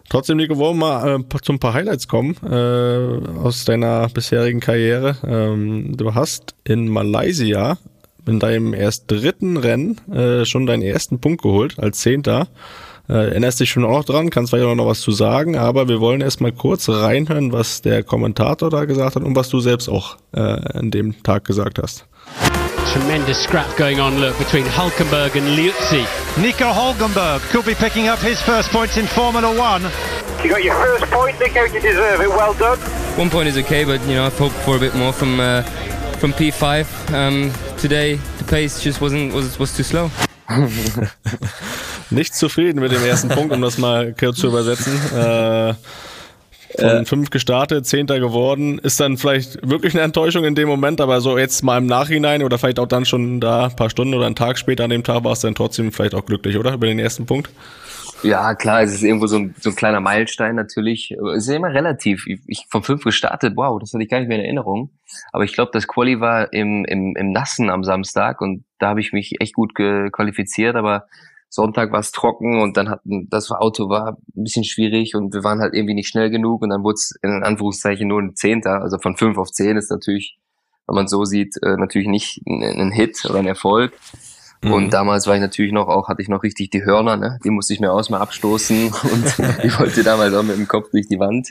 Trotzdem, Nico, wollen wir mal äh, zu ein paar Highlights kommen äh, aus deiner bisherigen Karriere. Ähm, du hast in Malaysia in deinem erst dritten Rennen äh, schon deinen ersten Punkt geholt als Zehnter. Äh, erinnerst dich schon auch noch dran, kannst vielleicht auch noch was zu sagen, aber wir wollen erstmal kurz reinhören, was der Kommentator da gesagt hat und was du selbst auch äh, an dem Tag gesagt hast.
Tremendous scrap going on, look, between Hulkenberg and Liuzzi.
Nico Hulkenberg could be picking up his first points in Formula One.
You got your first point, Nico, you deserve it, well done.
One point is okay, but you know, I've hoped for a bit more from uh, from P5. Um, today the pace just wasn't was was too slow. [laughs]
Nicht zufrieden mit dem ersten Punkt, um das mal kurz zu übersetzen. Äh, von äh, fünf gestartet, Zehnter geworden. Ist dann vielleicht wirklich eine Enttäuschung in dem Moment, aber so jetzt mal im Nachhinein oder vielleicht auch dann schon da ein paar Stunden oder einen Tag später an dem Tag war es dann trotzdem vielleicht auch glücklich, oder? Über den ersten Punkt?
Ja, klar, es ist irgendwo so ein, so ein kleiner Meilenstein natürlich. Es ist immer relativ. Ich, vom fünf gestartet, wow, das hatte ich gar nicht mehr in Erinnerung. Aber ich glaube, das Quali war im, im, im Nassen am Samstag und da habe ich mich echt gut qualifiziert, aber Sonntag war es trocken und dann hatten das Auto war ein bisschen schwierig und wir waren halt irgendwie nicht schnell genug und dann wurde es in Anführungszeichen nur ein Zehnter, also von fünf auf zehn ist natürlich, wenn man so sieht, äh, natürlich nicht ein Hit oder ein Erfolg. Mhm. Und damals war ich natürlich noch auch, hatte ich noch richtig die Hörner, ne? Die musste ich mir aus mal abstoßen [laughs] und [laughs] ich wollte damals auch mit dem Kopf durch die Wand.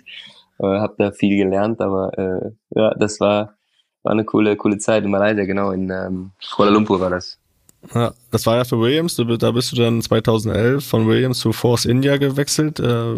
Äh, hab da viel gelernt, aber äh, ja, das war, war eine coole, coole Zeit in Malaysia, genau, in ähm, Kuala Lumpur war das.
Ja, das war ja für Williams, da bist du dann 2011 von Williams zu Force India gewechselt. Äh,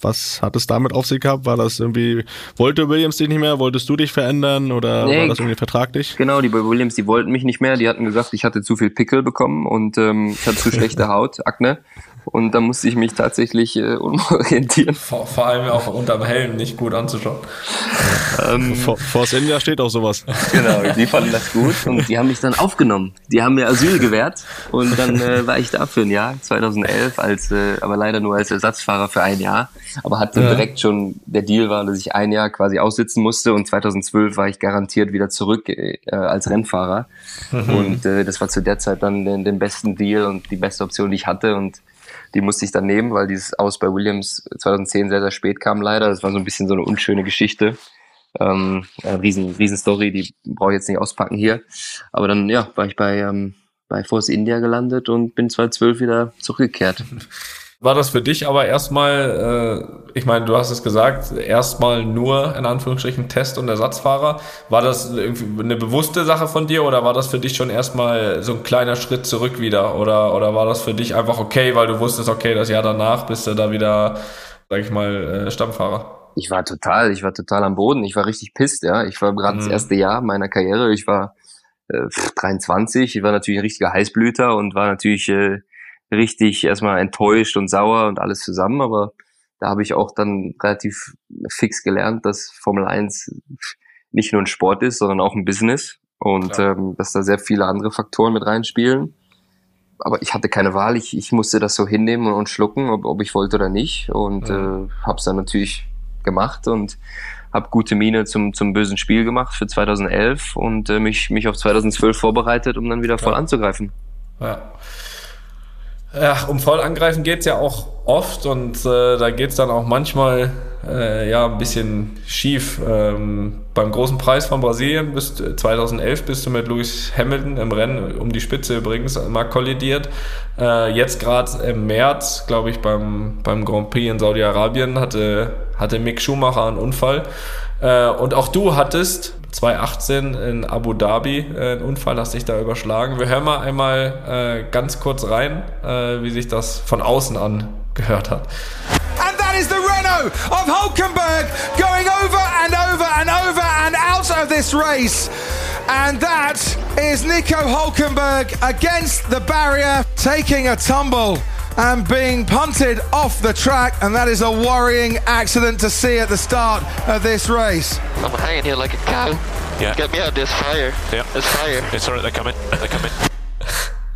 was hat es damit auf sich gehabt? War das irgendwie, wollte Williams dich nicht mehr? Wolltest du dich verändern oder nee, war das irgendwie vertraglich?
Genau, die bei Williams, die wollten mich nicht mehr. Die hatten gesagt, ich hatte zu viel Pickel bekommen und ähm, ich hatte zu [laughs] schlechte Haut, Akne. Und da musste ich mich tatsächlich äh, [laughs] umorientieren.
Vor, vor allem auch unterm Helm nicht gut anzuschauen.
ähm, [laughs] Force India steht auch sowas.
Genau, die fanden das gut und die haben mich dann aufgenommen. Die haben mir Asyl gewährt und dann äh, war ich da für ein Jahr, 2011, als, äh, aber leider nur als Ersatzfahrer für ein Jahr. Aber hatte ja. direkt schon, der Deal war, dass ich ein Jahr quasi aussitzen musste und 2012 war ich garantiert wieder zurück äh, als Rennfahrer. Mhm. Und äh, das war zu der Zeit dann den, den besten Deal und die beste Option, die ich hatte und die musste ich dann nehmen, weil dieses Aus bei Williams 2010 sehr, sehr spät kam leider. Das war so ein bisschen so eine unschöne Geschichte. Ähm, eine riesen, riesen Story, die brauche ich jetzt nicht auspacken hier. Aber dann, ja, war ich bei, ähm, bei Force India gelandet und bin 2012 wieder zurückgekehrt. [laughs]
War das für dich aber erstmal, äh, ich meine, du hast es gesagt, erstmal nur in Anführungsstrichen Test- und Ersatzfahrer. War das irgendwie eine bewusste Sache von dir oder war das für dich schon erstmal so ein kleiner Schritt zurück wieder? Oder, oder war das für dich einfach okay, weil du wusstest, okay, das Jahr danach bist du da wieder, sag ich mal, äh, Stammfahrer?
Ich war total, ich war total am Boden. Ich war richtig pisst, ja. Ich war gerade mhm. das erste Jahr meiner Karriere. Ich war äh, 23. Ich war natürlich ein richtiger Heißblüter und war natürlich äh, richtig erstmal enttäuscht und sauer und alles zusammen, aber da habe ich auch dann relativ fix gelernt, dass Formel 1 nicht nur ein Sport ist, sondern auch ein Business und ähm, dass da sehr viele andere Faktoren mit reinspielen. Aber ich hatte keine Wahl, ich, ich musste das so hinnehmen und schlucken, ob, ob ich wollte oder nicht und ja. äh, habe es dann natürlich gemacht und habe gute Miene zum, zum bösen Spiel gemacht für 2011 und äh, mich, mich auf 2012 vorbereitet, um dann wieder voll ja. anzugreifen.
Ja. Ja, um voll angreifen geht's ja auch oft und äh, da geht's dann auch manchmal äh, ja ein bisschen schief. Ähm, beim großen Preis von Brasilien bist 2011 bist du mit Lewis Hamilton im Rennen um die Spitze übrigens mal kollidiert. Äh, jetzt gerade im März, glaube ich, beim beim Grand Prix in Saudi-Arabien hatte hatte Mick Schumacher einen Unfall äh, und auch du hattest 2018 in Abu Dhabi äh, einen Unfall, hast dich da überschlagen. Wir hören mal einmal äh, ganz kurz rein, äh, wie sich das von außen an gehört hat.
And that is the Renault of Hulkenberg going over and over and over and out of this race. And that is Nico Hulkenberg against the barrier, taking a tumble and being punted off the track, and that is a worrying accident to see at the start of this race.
I'm hanging here like a cow. Yeah. Get me out of this fire. Yeah. It's fire.
It's alright, they're coming. They're coming. [laughs]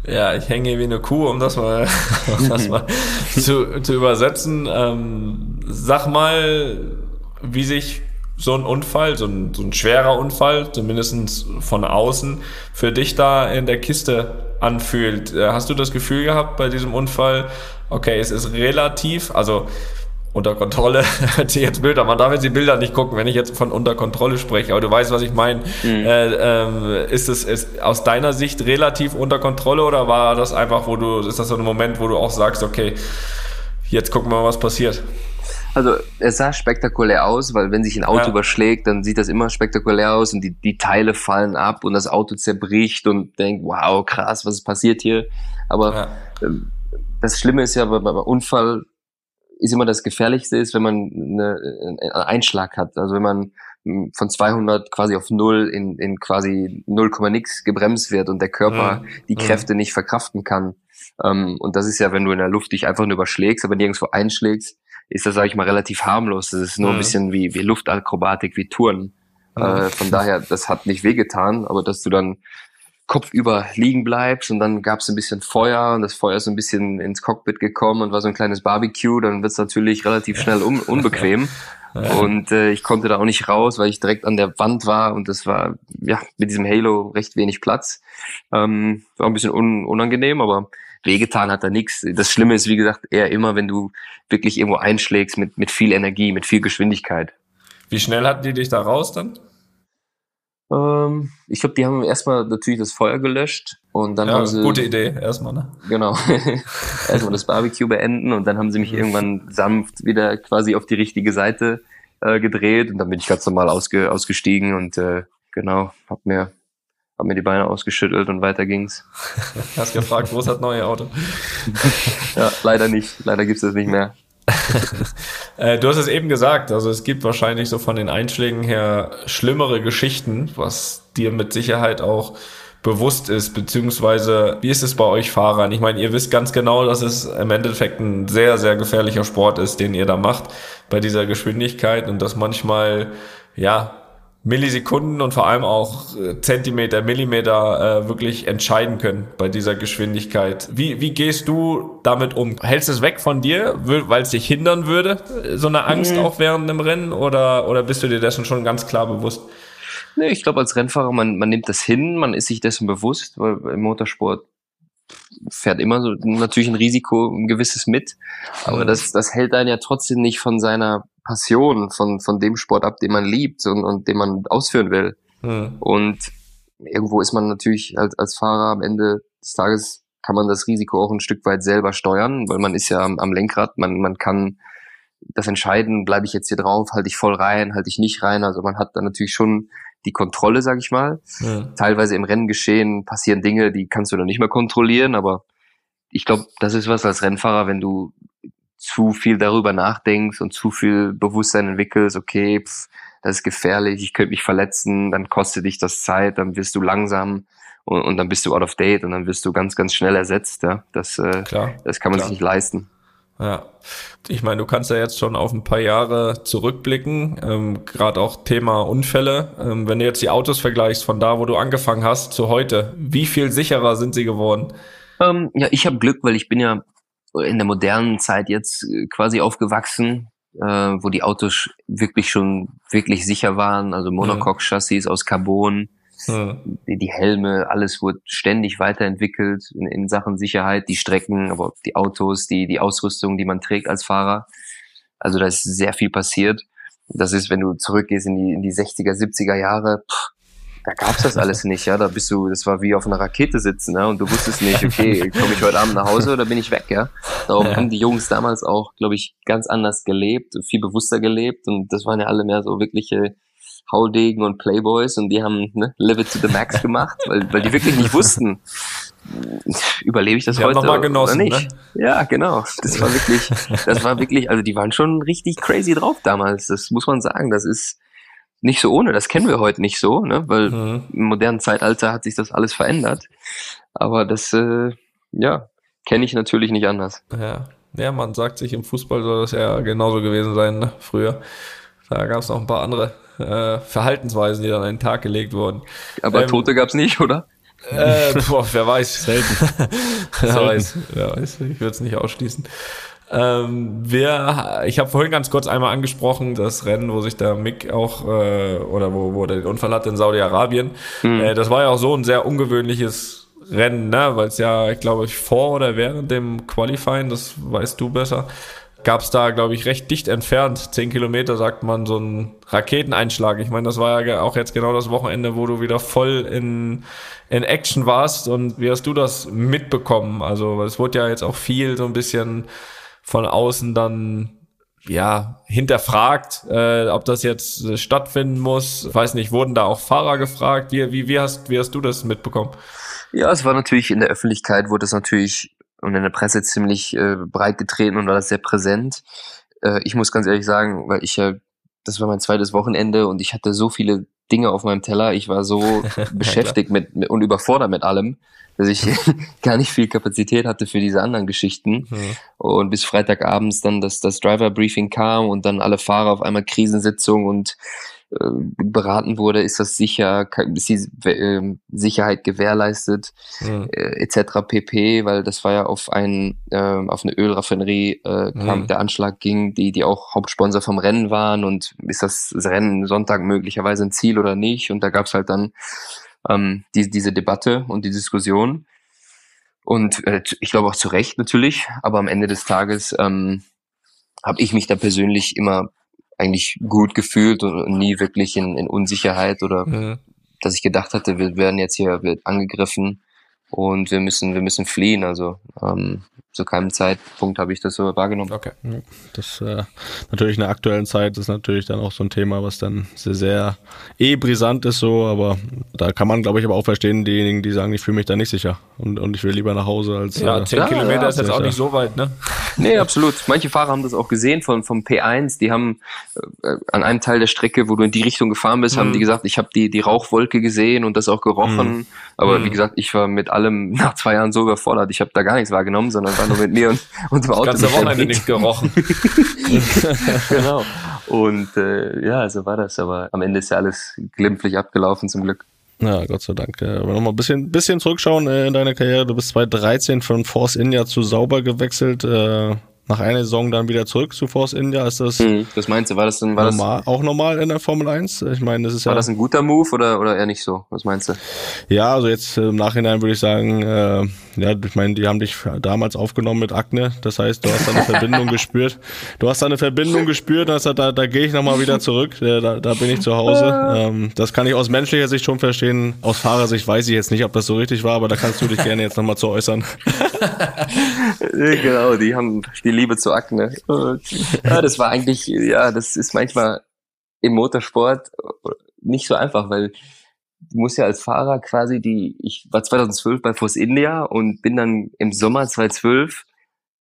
Ja, ich hänge wie eine Kuh, um das mal, [laughs] um das mal zu, zu übersetzen. Ähm, sag mal, wie sich so ein Unfall, so ein, so ein schwerer Unfall, zumindest von außen, für dich da in der Kiste anfühlt. Äh, hast du das Gefühl gehabt bei diesem Unfall, okay, es ist relativ, also unter Kontrolle, [laughs] jetzt Bilder, man darf jetzt die Bilder nicht gucken, wenn ich jetzt von unter Kontrolle spreche, aber du weißt, was ich meine. Mhm. Äh, ähm, ist es ist aus deiner Sicht relativ unter Kontrolle oder war das einfach, wo du, ist das so ein Moment, wo du auch sagst, okay, jetzt gucken wir mal, was passiert?
Also es sah spektakulär aus, weil wenn sich ein Auto ja. überschlägt, dann sieht das immer spektakulär aus und die, die Teile fallen ab und das Auto zerbricht und denkt, wow, krass, was ist passiert hier? Aber ja. ähm, das Schlimme ist ja, beim Unfall ist immer das Gefährlichste ist, wenn man eine, einen Einschlag hat. Also wenn man hm, von 200 quasi auf null in, in quasi 0, nix gebremst wird und der Körper mhm. die Kräfte nicht verkraften kann. Ähm, und das ist ja, wenn du in der Luft dich einfach nur überschlägst, aber nirgendwo einschlägst, ist das, sage ich mal, relativ harmlos. Das ist nur mhm. ein bisschen wie, wie Luftakrobatik, wie Touren. Mhm. Äh, von daher, das hat nicht wehgetan, aber dass du dann kopfüber liegen bleibst und dann gab es ein bisschen Feuer und das Feuer ist so ein bisschen ins Cockpit gekommen und war so ein kleines Barbecue, dann wird es natürlich relativ schnell un [laughs] unbequem. Und äh, ich konnte da auch nicht raus, weil ich direkt an der Wand war und das war ja mit diesem Halo recht wenig Platz. Ähm, war ein bisschen un unangenehm, aber wehgetan hat da nichts. Das Schlimme ist, wie gesagt, eher immer, wenn du wirklich irgendwo einschlägst mit, mit viel Energie, mit viel Geschwindigkeit.
Wie schnell hatten die dich da raus dann?
Ähm, ich glaube, die haben erstmal natürlich das Feuer gelöscht und dann
ja,
haben sie.
Gute Idee, erstmal, ne?
Genau. [laughs] erstmal das Barbecue beenden und dann haben sie mich irgendwann sanft wieder quasi auf die richtige Seite äh, gedreht und dann bin ich ganz normal ausge, ausgestiegen und äh, genau, hab mir hab mir die Beine ausgeschüttelt und weiter ging's. [laughs]
Hast gefragt, wo ist das neue Auto? [laughs]
ja, leider nicht. Leider gibt's das nicht mehr. [laughs]
äh, du hast es eben gesagt, also es gibt wahrscheinlich so von den Einschlägen her schlimmere Geschichten, was dir mit Sicherheit auch bewusst ist, beziehungsweise wie ist es bei euch Fahrern? Ich meine, ihr wisst ganz genau, dass es im Endeffekt ein sehr, sehr gefährlicher Sport ist, den ihr da macht bei dieser Geschwindigkeit und dass manchmal, ja, Millisekunden und vor allem auch äh, Zentimeter, Millimeter äh, wirklich entscheiden können bei dieser Geschwindigkeit. Wie, wie gehst du damit um? Hältst es weg von dir, weil es dich hindern würde, so eine Angst mhm. auch während dem Rennen oder, oder bist du dir dessen schon ganz klar bewusst?
Nee, ich glaube, als Rennfahrer, man, man nimmt das hin, man ist sich dessen bewusst, weil im Motorsport fährt immer so natürlich ein Risiko, ein gewisses mit. Aber das, das hält einen ja trotzdem nicht von seiner Passion, von, von dem Sport ab, den man liebt und, und den man ausführen will. Mhm. Und irgendwo ist man natürlich als, als Fahrer am Ende des Tages kann man das Risiko auch ein Stück weit selber steuern, weil man ist ja am, am Lenkrad, man, man kann das entscheiden, bleibe ich jetzt hier drauf, halte ich voll rein, halte ich nicht rein. Also man hat da natürlich schon die Kontrolle, sag ich mal. Ja. Teilweise im Renngeschehen passieren Dinge, die kannst du dann nicht mehr kontrollieren, aber ich glaube, das ist was als Rennfahrer, wenn du zu viel darüber nachdenkst und zu viel Bewusstsein entwickelst, okay, pff, das ist gefährlich, ich könnte mich verletzen, dann kostet dich das Zeit, dann wirst du langsam und, und dann bist du out of date und dann wirst du ganz, ganz schnell ersetzt. Ja? Das, äh, Klar. das kann man Klar. sich nicht leisten.
Ja, ich meine, du kannst ja jetzt schon auf ein paar Jahre zurückblicken, ähm, gerade auch Thema Unfälle. Ähm, wenn du jetzt die Autos vergleichst von da, wo du angefangen hast, zu heute, wie viel sicherer sind sie geworden?
Ähm, ja, ich habe Glück, weil ich bin ja in der modernen Zeit jetzt äh, quasi aufgewachsen, äh, wo die Autos wirklich schon wirklich sicher waren, also Monocoque-Chassis aus Carbon, hm. Die, Helme, alles wurde ständig weiterentwickelt in, in, Sachen Sicherheit, die Strecken, aber auch die Autos, die, die Ausrüstung, die man trägt als Fahrer. Also da ist sehr viel passiert. Das ist, wenn du zurückgehst in die, in die 60er, 70er Jahre, pff, da gab's das alles nicht, ja. Da bist du, das war wie auf einer Rakete sitzen, ja, und du wusstest nicht, [laughs] okay, komme ich heute Abend nach Hause oder bin ich weg, ja. Darum ja. haben die Jungs damals auch, glaube ich, ganz anders gelebt, viel bewusster gelebt und das waren ja alle mehr so wirkliche Haudegen und Playboys und die haben ne, Live It to the Max gemacht, weil, weil die wirklich nicht wussten, überlebe ich das die heute noch mal genossen, oder nicht? Ne? Ja, genau. Das war wirklich, das war wirklich, also die waren schon richtig crazy drauf damals. Das muss man sagen. Das ist nicht so ohne. Das kennen wir heute nicht so, ne? Weil mhm. im modernen Zeitalter hat sich das alles verändert. Aber das, äh, ja, kenne ich natürlich nicht anders.
Ja. ja, man sagt sich, im Fußball soll das ja genauso gewesen sein, ne? früher. Da gab es noch ein paar andere äh, Verhaltensweisen, die dann an den Tag gelegt wurden.
Aber ähm, Tote gab's nicht, oder?
Äh, boah, wer weiß. Selten. [laughs] wer Selten. weiß, wer weiß. Ich würde es nicht ausschließen. Ähm, wir, ich habe vorhin ganz kurz einmal angesprochen, das Rennen, wo sich der Mick auch, äh, oder wo, wo der den Unfall hatte in Saudi-Arabien. Mhm. Äh, das war ja auch so ein sehr ungewöhnliches Rennen, ne? weil es ja, ich glaube, vor oder während dem Qualifying, das weißt du besser, gab es da, glaube ich, recht dicht entfernt, zehn Kilometer, sagt man, so ein Raketeneinschlag. Ich meine, das war ja auch jetzt genau das Wochenende, wo du wieder voll in, in Action warst. Und wie hast du das mitbekommen? Also es wurde ja jetzt auch viel so ein bisschen von außen dann ja, hinterfragt, äh, ob das jetzt äh, stattfinden muss. Ich weiß nicht, wurden da auch Fahrer gefragt? Wie, wie, wie, hast, wie hast du das mitbekommen?
Ja, es war natürlich in der Öffentlichkeit, wurde es natürlich und in der Presse ziemlich äh, breit getreten und war das sehr präsent. Äh, ich muss ganz ehrlich sagen, weil ich ja, das war mein zweites Wochenende und ich hatte so viele Dinge auf meinem Teller, ich war so [laughs] beschäftigt mit, mit und überfordert mit allem, dass ich [laughs] gar nicht viel Kapazität hatte für diese anderen Geschichten. Mhm. Und bis Freitagabends dann das, das Driver-Briefing kam und dann alle Fahrer auf einmal Krisensitzung und äh, beraten wurde, ist das sicher, ist die äh, Sicherheit gewährleistet, mhm. äh, etc. pp, weil das war ja auf ein äh, auf eine Ölraffinerie äh, kam mhm. der Anschlag ging, die die auch Hauptsponsor vom Rennen waren und ist das Rennen Sonntag möglicherweise ein Ziel oder nicht und da gab's halt dann ähm, die, diese Debatte und die Diskussion und äh, ich glaube auch zu Recht natürlich, aber am Ende des Tages ähm, habe ich mich da persönlich immer eigentlich gut gefühlt und nie wirklich in, in Unsicherheit oder mhm. dass ich gedacht hatte, wir werden jetzt hier wird angegriffen und wir müssen, wir müssen fliehen. Also ähm, zu keinem Zeitpunkt habe ich das so wahrgenommen.
Okay. Das äh, natürlich in der aktuellen Zeit ist natürlich dann auch so ein Thema, was dann sehr, sehr eh brisant ist so, aber da kann man, glaube ich, aber auch verstehen, diejenigen, die sagen, ich fühle mich da nicht sicher und, und ich will lieber nach Hause als.
Ja, äh, 10 ja, Kilometer ja, ist jetzt auch nicht so weit, ne?
Nee, absolut. Manche Fahrer haben das auch gesehen von, vom P1, die haben äh, an einem Teil der Strecke, wo du in die Richtung gefahren bist, mhm. haben die gesagt, ich habe die, die Rauchwolke gesehen und das auch gerochen. Mhm. Aber mhm. wie gesagt, ich war mit allem [laughs] nach zwei Jahren so überfordert. Ich habe da gar nichts wahrgenommen, sondern war nur mit mir und,
dem Auto. Das ganze Wochenende nicht gerochen. [laughs]
genau. Und äh, ja, so war das. Aber am Ende ist ja alles glimpflich abgelaufen, zum Glück.
Ja, Gott sei Dank. Aber nochmal ein bisschen, bisschen zurückschauen äh, in deine Karriere. Du bist 2013 von Force India zu Sauber gewechselt. Äh, nach einer Saison dann wieder zurück zu Force India. Ist das,
hm, was meinst du? War das dann war
normal, das, auch normal in der Formel 1? Ich meine, das ist
war
ja.
das ein guter Move oder, oder eher nicht so? Was meinst du?
Ja, also jetzt im Nachhinein würde ich sagen, äh, ja, ich meine, die haben dich damals aufgenommen mit Akne. Das heißt, du hast da eine [laughs] Verbindung gespürt. Du hast da eine Verbindung gespürt, also da, da gehe ich nochmal wieder zurück. Da, da bin ich zu Hause. [laughs] Ähm, das kann ich aus menschlicher Sicht schon verstehen. Aus Fahrersicht weiß ich jetzt nicht, ob das so richtig war, aber da kannst du dich gerne jetzt nochmal zu äußern. [laughs]
genau, die haben die Liebe zu Akne. Ja, das war eigentlich, ja, das ist manchmal im Motorsport nicht so einfach, weil du musst ja als Fahrer quasi die, ich war 2012 bei Force India und bin dann im Sommer 2012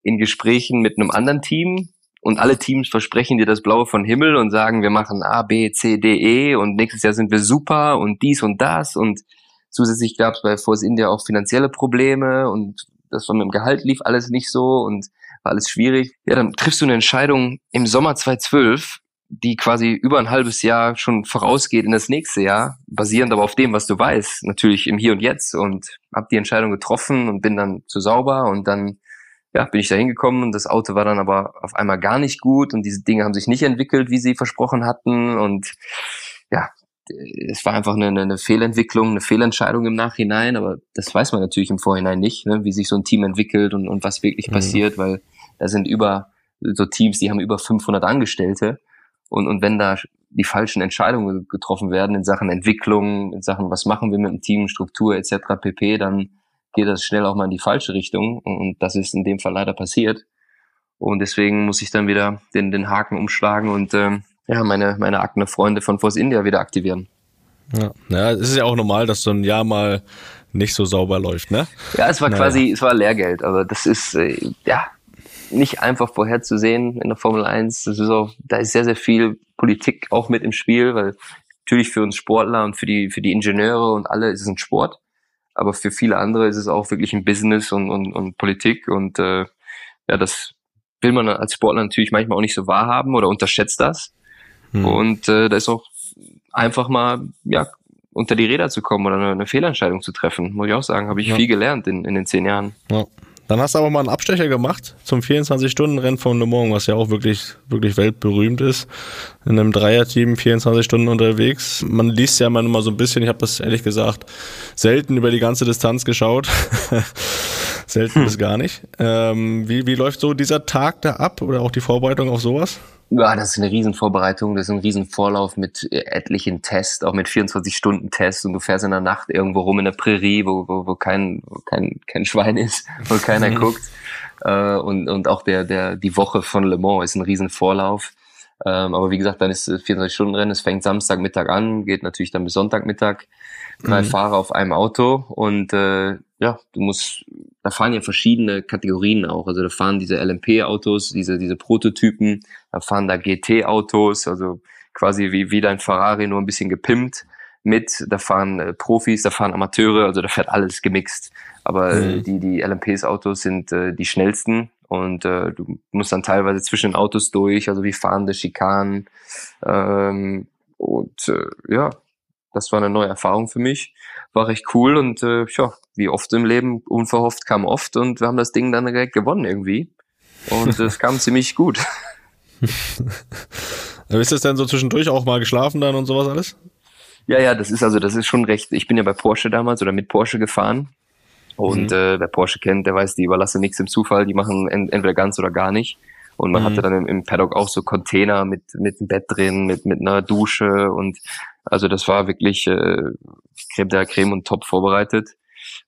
in Gesprächen mit einem anderen Team und alle Teams versprechen dir das Blaue von Himmel und sagen, wir machen A, B, C, D, E und nächstes Jahr sind wir super und dies und das und zusätzlich gab es bei Force India auch finanzielle Probleme und das war mit dem Gehalt lief alles nicht so und war alles schwierig. Ja, dann triffst du eine Entscheidung im Sommer 2012 die quasi über ein halbes Jahr schon vorausgeht in das nächste Jahr, basierend aber auf dem, was du weißt, natürlich im Hier und Jetzt und habe die Entscheidung getroffen und bin dann zu sauber und dann ja, bin ich da hingekommen und das Auto war dann aber auf einmal gar nicht gut und diese Dinge haben sich nicht entwickelt, wie sie versprochen hatten und ja, es war einfach eine, eine Fehlentwicklung, eine Fehlentscheidung im Nachhinein, aber das weiß man natürlich im Vorhinein nicht, ne, wie sich so ein Team entwickelt und, und was wirklich mhm. passiert, weil da sind über so Teams, die haben über 500 Angestellte und, und wenn da die falschen Entscheidungen getroffen werden in Sachen Entwicklung, in Sachen, was machen wir mit dem Team, Struktur etc. pp., dann geht das schnell auch mal in die falsche Richtung. Und das ist in dem Fall leider passiert. Und deswegen muss ich dann wieder den, den Haken umschlagen und ähm, ja, meine, meine Akne-Freunde von Force India wieder aktivieren.
Ja. ja, es ist ja auch normal, dass so ein Jahr mal nicht so sauber läuft, ne?
Ja, es war naja. quasi, es war Lehrgeld. Also das ist, äh, ja, nicht einfach vorherzusehen in der Formel 1. Das ist auch, da ist sehr, sehr viel Politik auch mit im Spiel, weil natürlich für uns Sportler und für die, für die Ingenieure und alle ist es ein Sport. Aber für viele andere ist es auch wirklich ein Business und, und, und Politik. Und äh, ja, das will man als Sportler natürlich manchmal auch nicht so wahrhaben oder unterschätzt das. Hm. Und äh, da ist auch einfach mal, ja, unter die Räder zu kommen oder eine, eine Fehlentscheidung zu treffen, muss ich auch sagen, habe ich ja. viel gelernt in, in den zehn Jahren.
Ja. Dann hast du aber mal einen Abstecher gemacht zum 24-Stunden-Rennen von Le Mans, was ja auch wirklich, wirklich weltberühmt ist. In einem Dreierteam 24 Stunden unterwegs. Man liest ja immer so ein bisschen, ich habe das ehrlich gesagt selten über die ganze Distanz geschaut. [laughs] selten hm. bis gar nicht. Ähm, wie, wie läuft so dieser Tag da ab oder auch die Vorbereitung auf sowas?
Ja, das ist eine Riesenvorbereitung, das ist ein Riesenvorlauf mit äh, etlichen Tests, auch mit 24-Stunden-Tests und du fährst in der Nacht irgendwo rum in der Prärie, wo, wo, wo kein, wo kein, kein Schwein ist, [laughs] wo keiner guckt. Äh, und, und auch der, der, die Woche von Le Mans ist ein Riesenvorlauf. Ähm, aber wie gesagt, dann ist 24-Stunden-Rennen, es fängt Samstagmittag an, geht natürlich dann bis Sonntagmittag. Drei mhm. Fahrer auf einem Auto und äh, ja, du musst, da fahren ja verschiedene Kategorien auch. Also da fahren diese LMP-Autos, diese, diese Prototypen, da fahren da GT-Autos, also quasi wie, wie dein Ferrari, nur ein bisschen gepimpt mit. Da fahren äh, Profis, da fahren Amateure, also da fährt alles gemixt. Aber äh, mhm. die, die LMPs-Autos sind äh, die schnellsten und äh, du musst dann teilweise zwischen den Autos durch, also wie fahrende Schikanen, ähm, und äh, ja, das war eine neue Erfahrung für mich. War recht cool und äh, ja, wie oft im Leben, unverhofft kam oft und wir haben das Ding dann direkt gewonnen irgendwie. Und es kam [laughs] ziemlich gut. [laughs]
ist das denn so zwischendurch auch mal geschlafen dann und sowas alles?
Ja, ja, das ist also, das ist schon recht. Ich bin ja bei Porsche damals oder mit Porsche gefahren. Und mhm. äh, wer Porsche kennt, der weiß, die überlassen nichts im Zufall, die machen ent entweder ganz oder gar nicht. Und man mhm. hatte dann im, im Paddock auch so Container mit, mit einem Bett drin, mit, mit einer Dusche und also das war wirklich äh, Creme der Creme und top vorbereitet.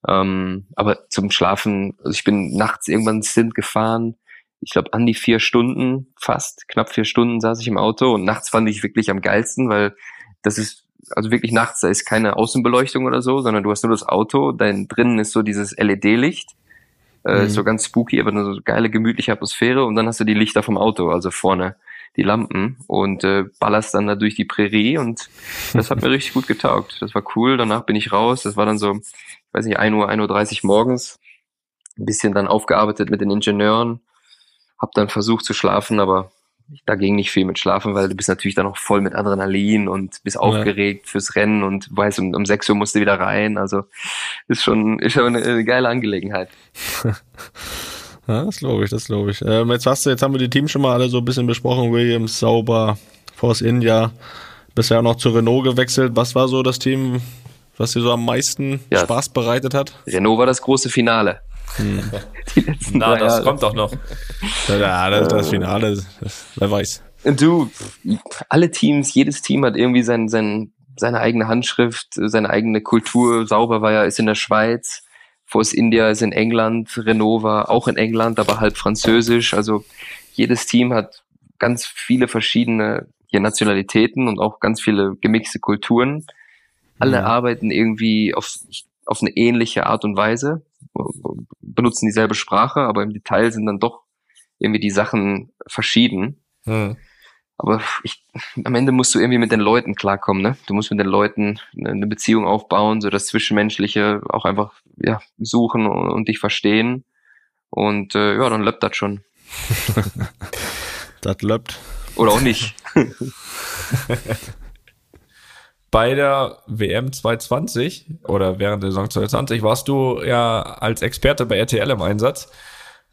Ähm, aber zum Schlafen, also ich bin nachts irgendwann Sint gefahren, ich glaube an die vier Stunden fast, knapp vier Stunden saß ich im Auto und nachts fand ich wirklich am geilsten, weil das ist also wirklich nachts, da ist keine Außenbeleuchtung oder so, sondern du hast nur das Auto, dein drinnen ist so dieses LED-Licht, äh, mhm. so ganz spooky, aber eine so geile, gemütliche Atmosphäre und dann hast du die Lichter vom Auto, also vorne die Lampen und äh, ballerst dann da durch die Prärie und das hat mir [laughs] richtig gut getaugt. Das war cool, danach bin ich raus, das war dann so, weiß nicht, 1 Uhr, 1.30 Uhr morgens, ein bisschen dann aufgearbeitet mit den Ingenieuren, hab dann versucht zu schlafen, aber da ging nicht viel mit Schlafen, weil du bist natürlich dann noch voll mit Adrenalin und bist aufgeregt fürs Rennen und weißt, um, um 6 Uhr musst du wieder rein. Also ist schon, ist schon eine, eine geile Angelegenheit. [laughs]
ja, das glaube ich, das glaube ich. Ähm, jetzt hast du, jetzt haben wir die Teams schon mal alle so ein bisschen besprochen. Williams, Sauber, Force India, bisher noch zu Renault gewechselt. Was war so das Team, was dir so am meisten ja, Spaß bereitet hat?
Renault war das große Finale.
Hm. [laughs] Na, das Jahre. kommt doch noch.
Ja, das, das Finale, das, wer weiß.
Du, alle Teams, jedes Team hat irgendwie sein, sein, seine eigene Handschrift, seine eigene Kultur. Sauber war ja, ist in der Schweiz. Force India ist in England. Renault war auch in England, aber halb französisch. Also jedes Team hat ganz viele verschiedene hier Nationalitäten und auch ganz viele gemixte Kulturen. Alle mhm. arbeiten irgendwie auf, auf eine ähnliche Art und Weise benutzen dieselbe Sprache, aber im Detail sind dann doch irgendwie die Sachen verschieden. Hm. Aber ich, am Ende musst du irgendwie mit den Leuten klarkommen, ne? Du musst mit den Leuten eine Beziehung aufbauen, so das Zwischenmenschliche auch einfach ja, suchen und, und dich verstehen. Und äh, ja, dann löppt das schon. [laughs]
das löppt.
Oder auch nicht. [laughs]
bei der WM 2020 oder während der Saison 2020 warst du ja als Experte bei RTL im Einsatz.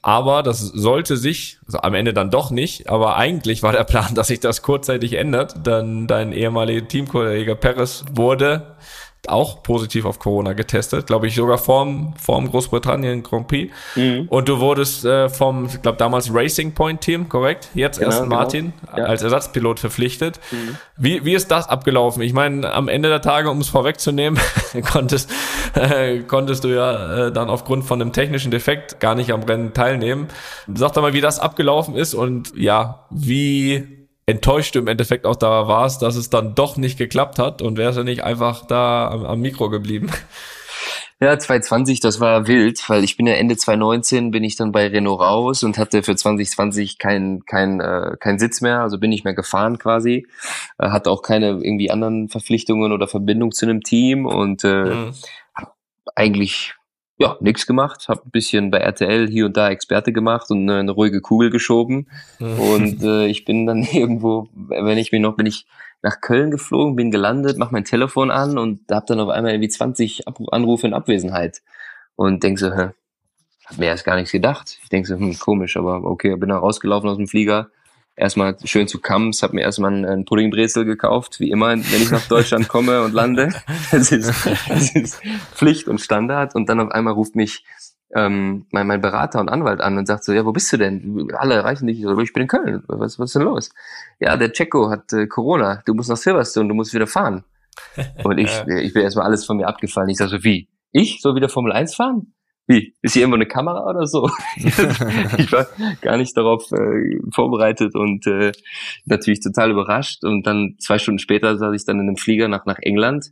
Aber das sollte sich, also am Ende dann doch nicht, aber eigentlich war der Plan, [laughs] dass sich das kurzzeitig ändert. Dann dein ehemaliger Teamkollege Perez wurde auch positiv auf Corona getestet, glaube ich sogar vorm, vorm Großbritannien Grand Prix. Mhm. Und du wurdest äh, vom, ich glaube damals Racing Point Team, korrekt? Jetzt genau, Aston genau. Martin ja. als Ersatzpilot verpflichtet. Mhm. Wie, wie ist das abgelaufen? Ich meine, am Ende der Tage, um es vorwegzunehmen, [laughs] konntest, äh, [laughs] konntest du ja äh, dann aufgrund von einem technischen Defekt gar nicht am Rennen teilnehmen. Sag doch mal, wie das abgelaufen ist und ja, wie enttäuscht im Endeffekt auch da warst, dass es dann doch nicht geklappt hat und wärst du nicht einfach da am, am Mikro geblieben.
Ja, 2020, das war wild, weil ich bin ja Ende 2019 bin ich dann bei Renault raus und hatte für 2020 keinen kein, äh, kein Sitz mehr, also bin ich mehr gefahren quasi, äh, hatte auch keine irgendwie anderen Verpflichtungen oder Verbindung zu einem Team und äh, mhm. eigentlich ja, nichts gemacht, habe ein bisschen bei RTL hier und da Experte gemacht und eine, eine ruhige Kugel geschoben. Und äh, ich bin dann [laughs] irgendwo, wenn ich mir noch, bin ich nach Köln geflogen, bin gelandet, mach mein Telefon an und habe dann auf einmal irgendwie 20 Anrufe in Abwesenheit. Und denk so, hä, hab mir erst gar nichts gedacht. Ich denk so, hm, komisch, aber okay, bin dann rausgelaufen aus dem Flieger, erstmal schön zu Kamps, habe mir erstmal einen Puddingbrezel gekauft, wie immer, wenn ich nach Deutschland komme und lande. [laughs] Das ist, das ist Pflicht und Standard. Und dann auf einmal ruft mich ähm, mein, mein Berater und Anwalt an und sagt so, ja, wo bist du denn? Alle erreichen dich. Ich bin in Köln. Was, was ist denn los? Ja, der Checo hat äh, Corona. Du musst nach Silverstone, du musst wieder fahren. [laughs] Und ich, ich bin erstmal alles von mir abgefallen. Ich sag so, wie? Ich soll wieder Formel 1 fahren? Wie, ist hier irgendwo eine Kamera oder so? [laughs] ich war gar nicht darauf äh, vorbereitet und äh, natürlich total überrascht. Und dann zwei Stunden später saß ich dann in einem Flieger nach, nach England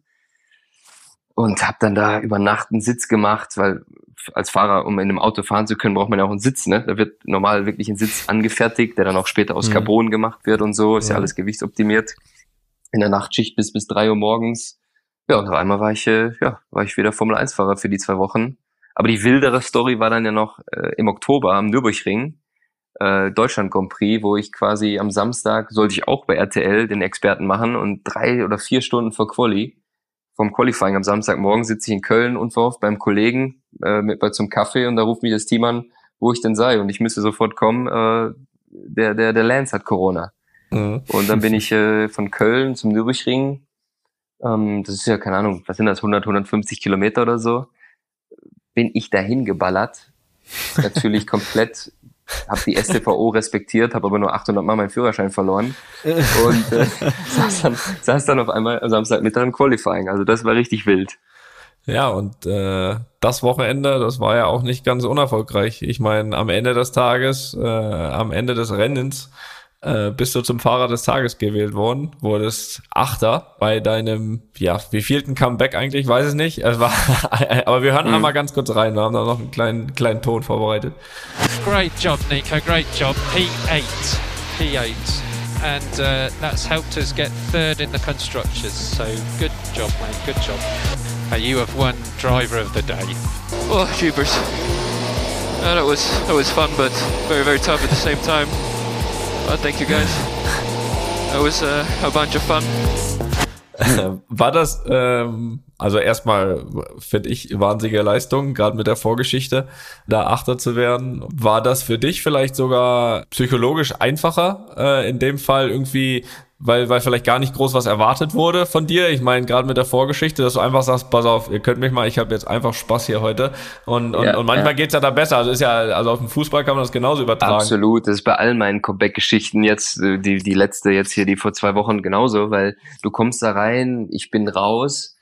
und habe dann da über Nacht einen Sitz gemacht, weil als Fahrer, um in einem Auto fahren zu können, braucht man ja auch einen Sitz. Ne? Da wird normal wirklich ein Sitz angefertigt, der dann auch später aus mhm. Carbon gemacht wird und so. Ist ja, ja alles gewichtsoptimiert. In der Nachtschicht bis bis drei Uhr morgens. Ja, und auf einmal war ich, äh, ja, war ich wieder Formel-1-Fahrer für die zwei Wochen aber die wildere Story war dann ja noch äh, im Oktober am Nürburgring. äh, Deutschland Grand Prix, wo ich quasi am Samstag sollte ich auch bei RTL den Experten machen und drei oder vier Stunden vor Quali, vom Qualifying am Samstagmorgen sitze ich in Köln und war beim Kollegen äh, mit, zum Kaffee und da ruft mich das Team an, wo ich denn sei und ich müsste sofort kommen, äh, der, der, der Lance hat Corona. Und dann bin ich äh, von Köln zum Nürburgring. Ähm, das ist ja, keine Ahnung, was sind das, 100, 150 Kilometer oder so. Bin ich dahin geballert. Natürlich komplett, habe die STVO respektiert, habe aber nur 800 Mal meinen Führerschein verloren. Und äh, [laughs] saß, dann, saß dann auf einmal am Samstagmittag im Qualifying. Also das war richtig wild.
Ja, und äh, das Wochenende, das war ja auch nicht ganz unerfolgreich. Ich meine, am Ende des Tages, äh, am Ende des Rennens, äh, bist du zum Fahrer des Tages gewählt worden, wurdest Achter bei deinem, ja, wievielten Comeback eigentlich, weiß es nicht. Es war, [laughs] aber wir hören mhm. einmal ganz kurz rein, wir haben da noch einen kleinen, kleinen Ton vorbereitet.
Great job, Nico, great job. P8, P8. And uh, that's helped us get third in the constructors. So good job, mate, good job. Uh, you have won driver of the day.
Oh, jeepers. Uh, that was that was fun, but very very tough at the same time. Oh, thank you guys. That was uh, a bunch of fun. [laughs]
War das, ähm, also erstmal finde ich wahnsinnige Leistung, gerade mit der Vorgeschichte, da Achter zu werden. War das für dich vielleicht sogar psychologisch einfacher, äh, in dem Fall irgendwie weil, weil vielleicht gar nicht groß was erwartet wurde von dir. Ich meine, gerade mit der Vorgeschichte, dass du einfach sagst, pass auf, ihr könnt mich mal, ich habe jetzt einfach Spaß hier heute. Und, und, ja, und manchmal ja. geht's ja da besser. Also ist ja, also auf dem Fußball kann man das genauso übertragen.
Absolut. Das ist bei all meinen Comeback-Geschichten jetzt, äh, die, die letzte jetzt hier, die vor zwei Wochen genauso, weil du kommst da rein, ich bin raus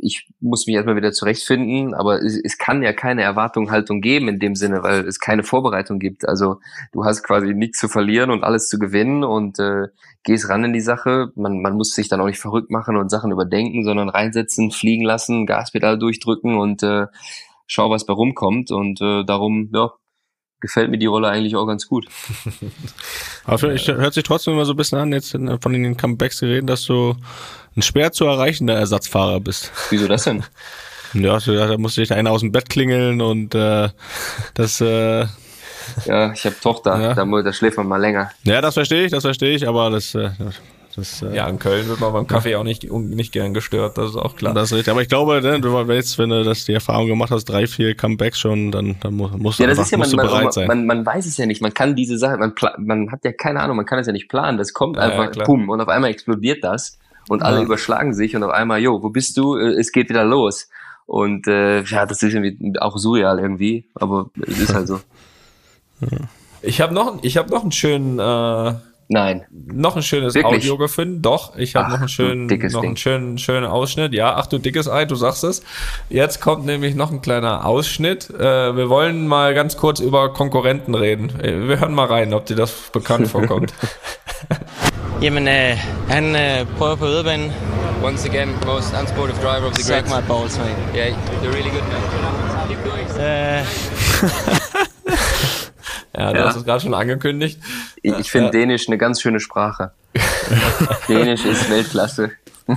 ich muss mich erstmal wieder zurechtfinden, aber es, es, kann ja keine Erwartungshaltung geben in dem Sinne, weil es keine Vorbereitung gibt. Also du hast quasi nichts zu verlieren und alles zu gewinnen und äh, gehst ran in die Sache. Man, man muss sich dann auch nicht verrückt machen und Sachen überdenken, sondern reinsetzen, fliegen lassen, Gaspedal durchdrücken und äh, schau, was bei rumkommt. Und äh, darum, ja, gefällt mir die Rolle eigentlich auch ganz gut. [laughs]
Aber ich, hört sich trotzdem immer so ein bisschen an, jetzt von den Comebacks reden, dass du ein schwer zu erreichender Ersatzfahrer bist.
Wieso das denn?
Ja, da musste ich einer aus dem Bett klingeln und äh, das äh,
ja, ich habe Tochter, ja. da, da schläft man mal länger.
Ja, das verstehe ich, das verstehe ich, aber das, äh,
das, äh, ja, in Köln wird man beim Kaffee ja. auch nicht, nicht gern gestört, das ist auch klar.
Das ist richtig. Aber ich glaube, ne, du jetzt, wenn du das die Erfahrung gemacht hast, drei, vier Comebacks schon, dann, dann musst, musst ja,
du,
einfach,
ja,
musst
man,
du bereit
man,
sein.
Man, man weiß es ja nicht, man kann diese Sache, man, man hat ja keine Ahnung, man kann es ja nicht planen. Das kommt einfach, ja, pum, und auf einmal explodiert das und alle überschlagen sich und auf einmal, jo, wo bist du? Äh, es geht wieder los. Und äh, ja, das ist irgendwie auch surreal irgendwie, aber es ist halt so. [laughs]
Ich habe noch, ich habe noch einen schönen äh,
Nein.
Noch ein schönes Wirklich? Audio gefunden. Doch, ich habe noch einen schönen, noch einen schönen, schönen Ausschnitt. Ja, ach du dickes Ei, du sagst es. Jetzt kommt nämlich noch ein kleiner Ausschnitt. Äh, wir wollen mal ganz kurz über Konkurrenten reden. Äh, wir hören mal rein, ob dir das bekannt vorkommt. [laughs] [laughs]
Jamen, øh, han øh, prøver på yderbanen.
Once again, most unsportive driver of the
grid. Suck my balls, mate.
Yeah, you're really good, man. Äh. [laughs]
Ja, du ja. hast es gerade schon angekündigt.
Ich, ich finde ja. Dänisch eine ganz schöne Sprache. [laughs] Dänisch ist Weltklasse. [laughs]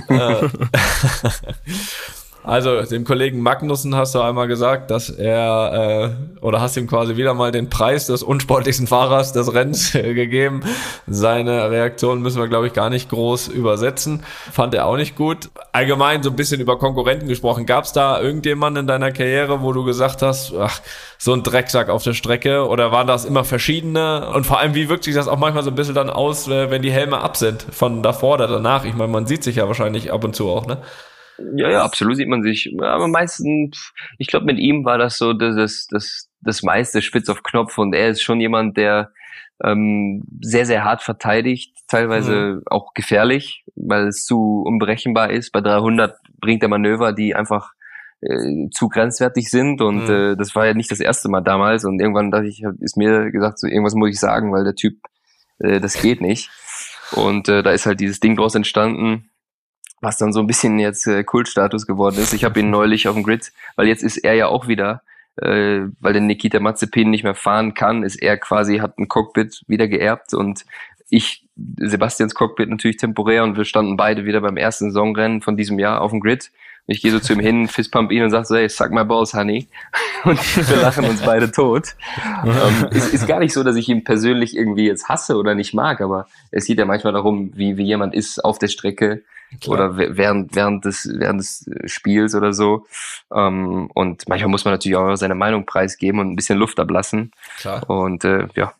Also dem Kollegen Magnussen hast du einmal gesagt, dass er äh, oder hast ihm quasi wieder mal den Preis des unsportlichsten Fahrers des Rennens äh, [laughs] gegeben. Seine Reaktion müssen wir, glaube ich, gar nicht groß übersetzen. Fand er auch nicht gut. Allgemein so ein bisschen über Konkurrenten gesprochen. Gab es da irgendjemanden in deiner Karriere, wo du gesagt hast, ach, so ein Drecksack auf der Strecke? Oder waren das immer verschiedene? Und vor allem, wie wirkt sich das auch manchmal so ein bisschen dann aus, äh, wenn die Helme ab sind? Von davor oder danach? Ich meine, man sieht sich ja wahrscheinlich ab und zu auch, ne?
Ja, ja, absolut sieht man sich. Aber meistens, ich glaube, mit ihm war das so das, das, das, das meiste spitz auf Knopf und er ist schon jemand, der ähm, sehr, sehr hart verteidigt, teilweise mhm. auch gefährlich, weil es zu unberechenbar ist. Bei 300 bringt er Manöver, die einfach äh, zu grenzwertig sind und mhm. äh, das war ja nicht das erste Mal damals und irgendwann dachte ich, ist mir gesagt, so irgendwas muss ich sagen, weil der Typ, äh, das geht nicht. Und äh, da ist halt dieses Ding draus entstanden, was dann so ein bisschen jetzt äh, Kultstatus geworden ist. Ich habe ihn neulich auf dem Grid, weil jetzt ist er ja auch wieder, äh, weil der Nikita Mazepin nicht mehr fahren kann, ist er quasi, hat ein Cockpit wieder geerbt und ich Sebastians Cockpit natürlich temporär und wir standen beide wieder beim ersten Saisonrennen von diesem Jahr auf dem Grid. Ich gehe so zu ihm hin, fistpump ihn und sage so, hey, suck my balls, honey. [laughs] Und wir lachen uns beide tot. ähm, ist, ist gar nicht so, dass ich ihn persönlich irgendwie jetzt hasse oder nicht mag, aber es geht ja manchmal darum, wie, wie jemand ist auf der Strecke Klar. oder während, während, des, während des Spiels oder so. Ähm, und manchmal muss man natürlich auch seine Meinung preisgeben und ein bisschen Luft ablassen. Klar. Und äh, ja,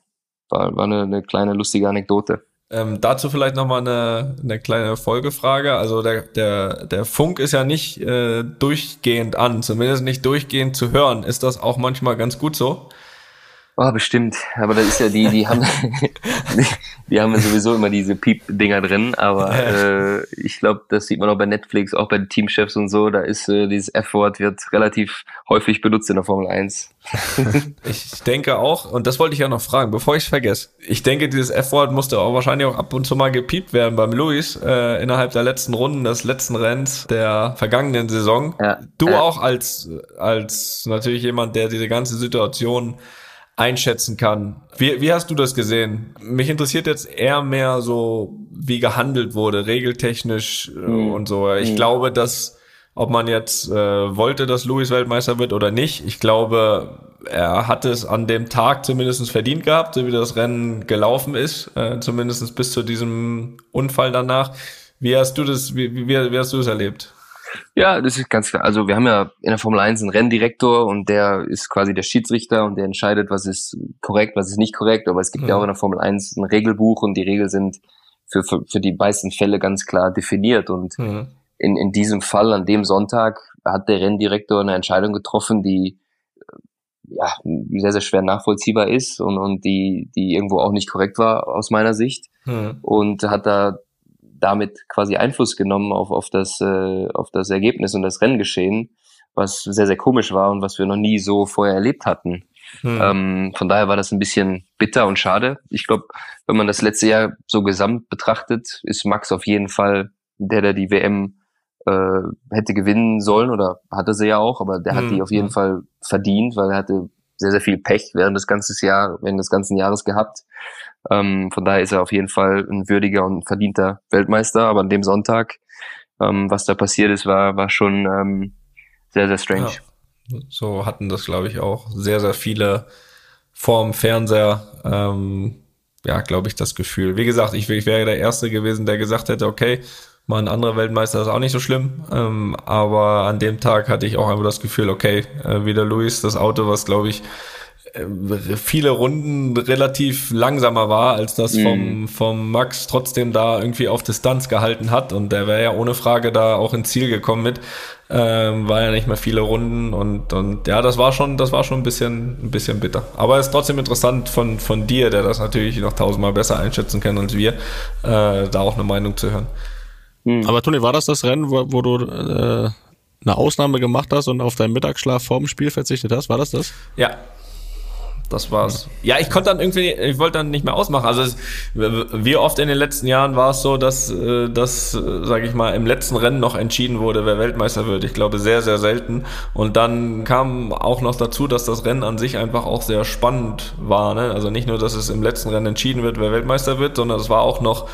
war, war eine, eine kleine lustige Anekdote.
Ähm, dazu vielleicht nochmal eine, eine kleine Folgefrage. Also der, der, der Funk ist ja nicht äh, durchgehend an, zumindest nicht durchgehend zu hören. Ist das auch manchmal ganz gut so?
Oh, bestimmt. Aber das ist ja die, die haben, die, [laughs] die haben ja sowieso immer diese Piep-Dinger drin. Aber äh, ich glaube, das sieht man auch bei Netflix, auch bei den Teamchefs und so. Da ist äh, dieses F-Wort wird relativ häufig benutzt in der Formel 1. [laughs]
ich denke auch, und das wollte ich ja noch fragen, bevor ich es vergesse. Ich denke, dieses F-Wort musste auch wahrscheinlich auch ab und zu mal gepiept werden beim Luis äh, innerhalb der letzten Runden des letzten Rennens der vergangenen Saison. Ja. Du ja. auch als als natürlich jemand, der diese ganze Situation einschätzen kann. Wie, wie hast du das gesehen? Mich interessiert jetzt eher mehr so, wie gehandelt wurde, regeltechnisch mhm. und so. Ich mhm. glaube, dass ob man jetzt äh, wollte, dass Louis Weltmeister wird oder nicht, ich glaube, er hat es an dem Tag zumindest verdient gehabt, so wie das Rennen gelaufen ist, äh, zumindest bis zu diesem Unfall danach. Wie hast du das, wie, wie, wie hast du das erlebt?
Ja, das ist ganz klar. Also wir haben ja in der Formel 1 einen Renndirektor und der ist quasi der Schiedsrichter und der entscheidet, was ist korrekt, was ist nicht korrekt. Aber es gibt mhm. ja auch in der Formel 1 ein Regelbuch und die Regeln sind für, für, für die meisten Fälle ganz klar definiert. Und mhm. in, in diesem Fall, an dem Sonntag, hat der Renndirektor eine Entscheidung getroffen, die ja, sehr, sehr schwer nachvollziehbar ist und, und die, die irgendwo auch nicht korrekt war aus meiner Sicht. Mhm. Und hat da damit quasi Einfluss genommen auf, auf, das, äh, auf das Ergebnis und das Renngeschehen, was sehr, sehr komisch war und was wir noch nie so vorher erlebt hatten. Hm. Ähm, von daher war das ein bisschen bitter und schade. Ich glaube, wenn man das letzte Jahr so gesamt betrachtet, ist Max auf jeden Fall der, der die WM äh, hätte gewinnen sollen oder hatte sie ja auch, aber der hm. hat die auf jeden hm. Fall verdient, weil er hatte sehr, sehr viel Pech während des ganzen Jahr, während des ganzen Jahres gehabt. Ähm, von daher ist er auf jeden Fall ein würdiger und verdienter Weltmeister. Aber an dem Sonntag, ähm, was da passiert ist, war, war schon ähm, sehr, sehr strange.
Ja, so hatten das, glaube ich, auch sehr, sehr viele vorm Fernseher. Ähm, ja, glaube ich, das Gefühl. Wie gesagt, ich, ich wäre der Erste gewesen, der gesagt hätte, okay, mal ein anderer Weltmeister ist auch nicht so schlimm. Ähm, aber an dem Tag hatte ich auch einfach das Gefühl, okay, äh, wieder Luis, das Auto, was glaube ich viele Runden relativ langsamer war, als das mhm. vom, vom Max trotzdem da irgendwie auf Distanz gehalten hat. Und der wäre ja ohne Frage da auch ins Ziel gekommen mit. Ähm, war ja nicht mehr viele Runden und, und ja, das war schon, das war schon ein bisschen, ein bisschen bitter. Aber es ist trotzdem interessant von, von dir, der das natürlich noch tausendmal besser einschätzen kann als wir, äh, da auch eine Meinung zu hören.
Hm. Aber Toni, war das das Rennen, wo, wo du äh, eine Ausnahme gemacht hast und auf deinen Mittagsschlaf vorm Spiel verzichtet hast? War das das?
Ja, das war's. Ja, ich konnte dann irgendwie, ich wollte dann nicht mehr ausmachen. Also es, wie oft in den letzten Jahren war es so, dass, äh, dass, sage ich mal, im letzten Rennen noch entschieden wurde, wer Weltmeister wird. Ich glaube sehr, sehr selten. Und dann kam auch noch dazu, dass das Rennen an sich einfach auch sehr spannend war. Ne? Also nicht nur, dass es im letzten Rennen entschieden wird, wer Weltmeister wird, sondern es war auch noch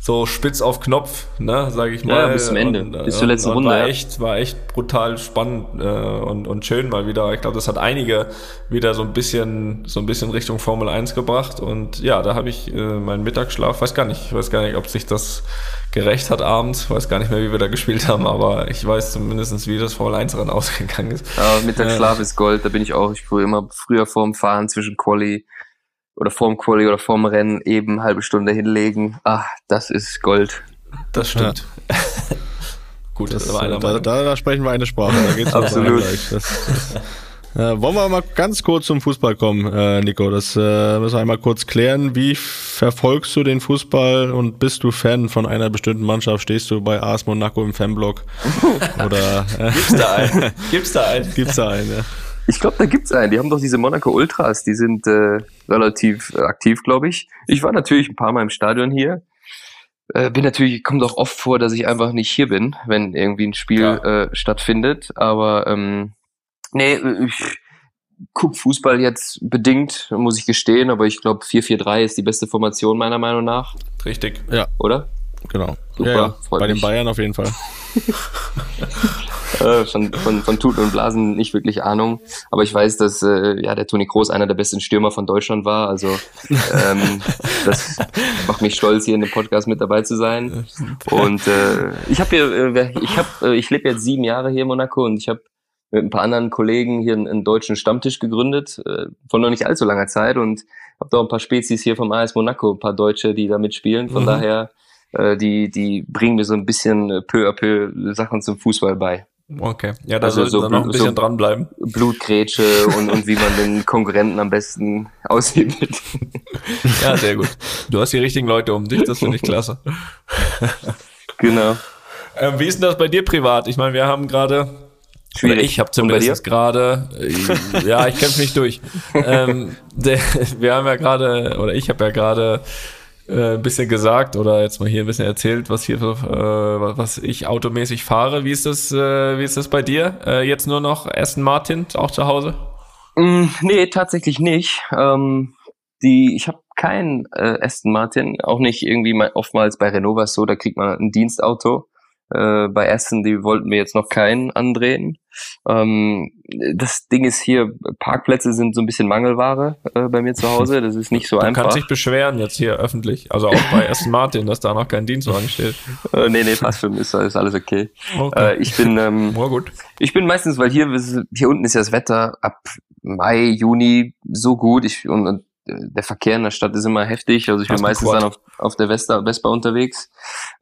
so spitz auf Knopf, ne, sage ich mal.
Ja, bis zum Ende,
und,
bis zur letzten Runde.
War echt, war echt brutal spannend äh, und, und schön mal wieder. Ich glaube, das hat einige wieder so ein bisschen, so ein bisschen Richtung Formel 1 gebracht. Und ja, da habe ich äh, meinen Mittagsschlaf, weiß gar nicht, ich weiß gar nicht, ob sich das gerecht hat abends, weiß gar nicht mehr, wie wir da gespielt haben, aber ich weiß zumindestens, wie das Formel 1 Rennen [laughs] ausgegangen ist.
Ja, Mittagsschlaf äh, ist Gold, da bin ich auch, ich fuhr immer früher vorm Fahren zwischen Quali oder vorm Quali oder vorm Rennen eben halbe Stunde hinlegen. Ah, das ist Gold.
Das stimmt. Ja. [laughs]
Gut, das, das war einer da, da, da, sprechen wir eine Sprache. Da geht's [laughs]
Absolut.
Das, das, äh, wollen wir mal ganz kurz zum Fußball kommen, äh, Nico? Das äh, müssen wir einmal kurz klären. Wie verfolgst du den Fußball und bist du Fan von einer bestimmten Mannschaft? Stehst du bei AS Monaco im Fanblock? [laughs] Oder
äh, gibt's da einen? Gibt's da einen?
Gibt's da einen? Ja.
Ich glaube, da gibt's einen. Die haben doch diese Monaco Ultras, die sind äh, relativ äh, aktiv, glaube ich. Ich war natürlich ein paar Mal im Stadion hier. Äh, bin natürlich, kommt auch oft vor, dass ich einfach nicht hier bin, wenn irgendwie ein Spiel ja. äh, stattfindet. Aber ähm, nee, ich, guck Fußball jetzt bedingt, muss ich gestehen, aber ich glaube 4-4-3 ist die beste Formation meiner Meinung nach.
Richtig.
Ja.
Oder?
Genau.
Super,
ja, ja. Bei den
mich.
Bayern auf jeden Fall. [laughs]
äh, von, von, von Tuten und Blasen nicht wirklich Ahnung. Aber ich weiß, dass äh, ja der Toni Kroos einer der besten Stürmer von Deutschland war. Also ähm, [laughs] das macht mich stolz, hier in dem Podcast mit dabei zu sein. Und äh, ich habe hier, äh, ich habe, äh, ich lebe jetzt sieben Jahre hier in Monaco und ich habe mit ein paar anderen Kollegen hier einen, einen deutschen Stammtisch gegründet, äh, von noch nicht allzu langer Zeit und habe da auch ein paar Spezies hier vom AS Monaco, ein paar Deutsche, die da mitspielen. Von
Mhm.
daher, äh, die, die bringen mir so ein bisschen peu à peu Sachen zum Fußball bei.
Okay. Ja, da
Also
sollten
so
wir noch ein bisschen
so-
dranbleiben.
Blutgrätsche und, und wie man den Konkurrenten am besten [laughs] aushebelt.
Ja, sehr gut. Du hast die richtigen Leute um dich, das finde ich klasse.
Genau.
Ähm, wie ist denn das bei dir privat? Ich meine, wir haben gerade
Schwierig.
Ich habe zumindest gerade, äh, ja, ich kämpfe mich durch. ähm, der, [laughs] wir haben ja gerade, oder ich habe ja gerade äh, ein bisschen gesagt oder jetzt mal hier ein bisschen erzählt, was hier, äh, was ich automäßig fahre. Wie ist das, äh, wie ist das bei dir? Äh, jetzt nur noch Aston Martin, auch zu Hause?
Mm, nee, tatsächlich nicht. Ähm, die, ich habe keinen äh, Aston Martin, auch nicht irgendwie mal, oftmals bei Renova so, da kriegt man ein Dienstauto. Äh, bei Aston, die wollten wir jetzt noch keinen andrehen. Ähm, das Ding ist hier, Parkplätze sind so ein bisschen Mangelware äh, bei mir zu [laughs] Hause. Das ist nicht so
Du
einfach.
kannst dich beschweren jetzt hier öffentlich, also auch bei [laughs] Aston Martin, dass da noch kein Dienstwagen steht.
Äh, nee, nee, passt schon, ist, ist alles okay.
Okay.
Äh, ich bin, ähm, [laughs]
gut.
ich bin meistens, weil hier, hier unten ist ja das Wetter ab Mai, Juni so gut. Ich, und, und der Verkehr in der Stadt ist immer heftig. Also ich bin meistens
Quad?
dann auf, auf der Vespa, Vespa unterwegs.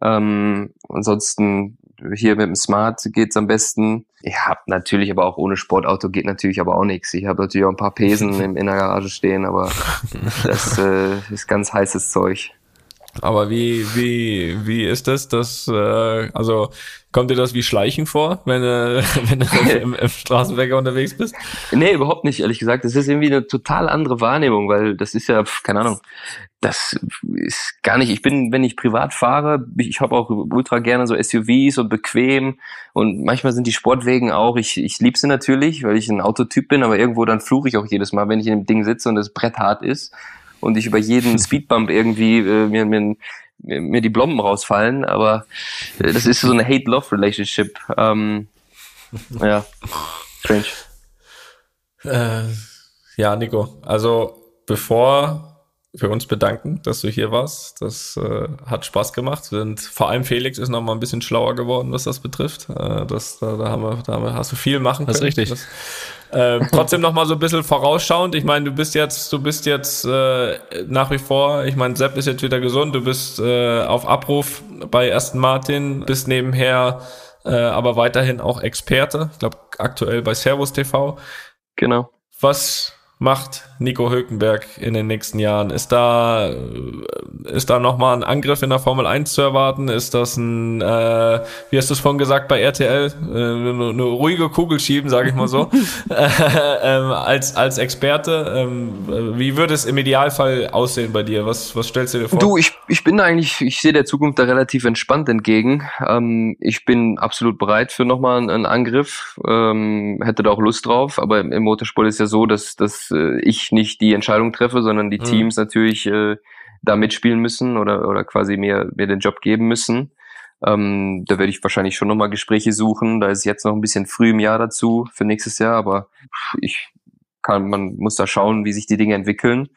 Ähm, ansonsten hier mit dem Smart geht's am besten. Ich habe natürlich aber auch ohne Sportauto geht natürlich aber auch nichts. Ich habe natürlich auch ein paar Pesen [laughs] in, in der Garage stehen, aber [laughs] das äh, ist ganz heißes Zeug.
Aber wie, wie, wie ist das? Das, äh, also kommt dir das wie Schleichen vor, wenn, äh, [laughs] wenn du [laughs] im, im Straßenverkehr unterwegs bist?
Nee, überhaupt nicht, ehrlich gesagt. Das ist irgendwie eine total andere Wahrnehmung, weil das ist ja, keine Ahnung, das ist gar nicht, ich bin, wenn ich privat fahre, ich habe auch ultra gerne so SUVs und bequem und manchmal sind die Sportwegen auch, ich, ich liebe sie natürlich, weil ich ein Autotyp bin, aber irgendwo dann fluche ich auch jedes Mal, wenn ich in dem Ding sitze und das Brett hart ist und ich über jeden [laughs] Speedbump irgendwie äh, mir, mir, mir, die Blomben rausfallen, aber äh, das ist so eine Hate-Love-Relationship. Ähm, [laughs] ja, strange.
Äh, ja, Nico, also bevor wir uns bedanken, dass du hier warst, das äh, hat Spaß gemacht. Und vor allem Felix ist noch mal ein bisschen schlauer geworden, was das betrifft. Äh, das, da, da, haben wir, da haben wir- hast du viel machen können.
Das ist richtig.
Das, äh, trotzdem noch mal so ein bisschen vorausschauend. Ich meine, du bist jetzt, du bist jetzt äh, nach wie vor, ich meine, Sepp ist jetzt wieder gesund, du bist äh, auf Abruf bei Aston Martin, bist nebenher äh, aber weiterhin auch Experte. Ich glaube, aktuell bei Servus TV.
Genau.
Was macht Nico Hülkenberg in den nächsten Jahren? Ist da, äh, ist da nochmal ein Angriff in der Formel 1 zu erwarten? Ist das ein, äh, wie hast du es vorhin gesagt bei RTL, äh, eine, eine ruhige Kugel schieben, sage ich mal so, [laughs] äh, ähm, als, als Experte? Ähm, wie würde es im Idealfall aussehen bei dir? Was, was stellst du dir vor?
Du, ich, ich bin eigentlich, ich sehe der Zukunft da relativ entspannt entgegen. Ähm, ich bin absolut bereit für nochmal einen, einen Angriff, ähm, hätte da auch Lust drauf, aber im, im Motorsport ist ja so, dass, dass äh, ich nicht die Entscheidung treffe, sondern die
Mhm.
Teams natürlich äh, da mitspielen müssen oder, oder quasi mir, mir den Job geben müssen. Ähm, da werde ich wahrscheinlich schon nochmal Gespräche suchen. Da ist jetzt noch ein bisschen früh im Jahr dazu für nächstes Jahr, aber ich kann, man muss da schauen, wie sich die Dinge entwickeln.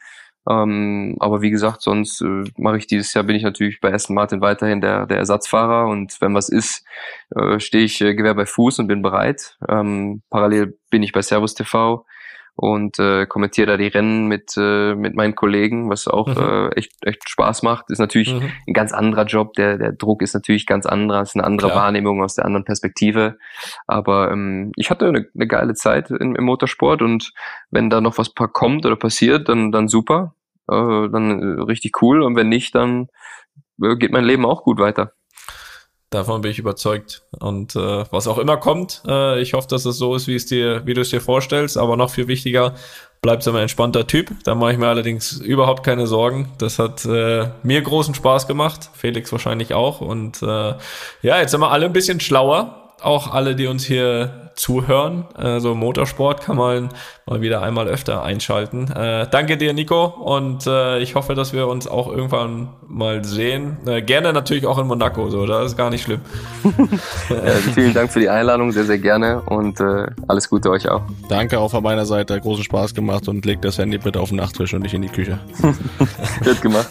Ähm, aber wie gesagt, sonst äh, mache ich dieses Jahr, bin ich natürlich bei Aston Martin weiterhin der, der Ersatzfahrer und wenn was ist, äh, stehe ich äh, Gewehr bei Fuß und bin bereit. Ähm, parallel bin ich bei Servus TV und äh, kommentiere da die Rennen mit, äh, mit meinen Kollegen, was auch
Mhm.
äh, echt, echt Spaß macht. Ist natürlich
Mhm.
ein ganz anderer Job, der, der Druck ist natürlich ganz anderer, ist eine andere
Klar.
Wahrnehmung aus der anderen Perspektive. Aber ähm, ich hatte eine, eine geile Zeit im, im Motorsport und wenn da noch was kommt oder passiert, dann, dann super, äh, dann äh, richtig cool und wenn nicht, dann äh, geht mein Leben auch gut weiter.
Davon bin ich überzeugt. Und äh, was auch immer kommt, äh, ich hoffe, dass es so ist, wie es dir, wie du es dir vorstellst. Aber noch viel wichtiger, bleibst du ein entspannter Typ. Da mache ich mir allerdings überhaupt keine Sorgen. Das hat äh, mir großen Spaß gemacht, Felix wahrscheinlich auch. Und äh, ja, jetzt sind wir alle ein bisschen schlauer. auch alle, die uns hier zuhören. Also Motorsport kann man mal wieder einmal öfter einschalten. Äh, danke dir, Nico, und äh, ich hoffe, dass wir uns auch irgendwann mal sehen. Äh, gerne natürlich auch in Monaco, so, das ist gar nicht schlimm. [laughs]
ja, vielen Dank für die Einladung, sehr, sehr gerne und äh, alles Gute euch auch.
Danke auch von meiner Seite, hat großen Spaß gemacht und legt das Handy bitte auf den Nachttisch und nicht in die Küche. [laughs]
Wird gemacht.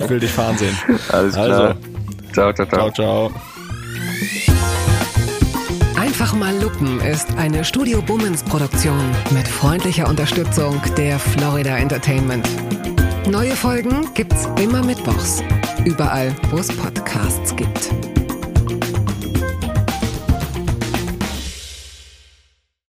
Ich will dich fahren sehen.
Alles klar. Also, ciao, ciao, ciao.
Ciao, ciao.
Einfach mal Lupen ist eine Studio Bummens Produktion mit freundlicher Unterstützung der Florida Entertainment. Neue Folgen gibt's immer mittwochs, überall, wo es Podcasts gibt.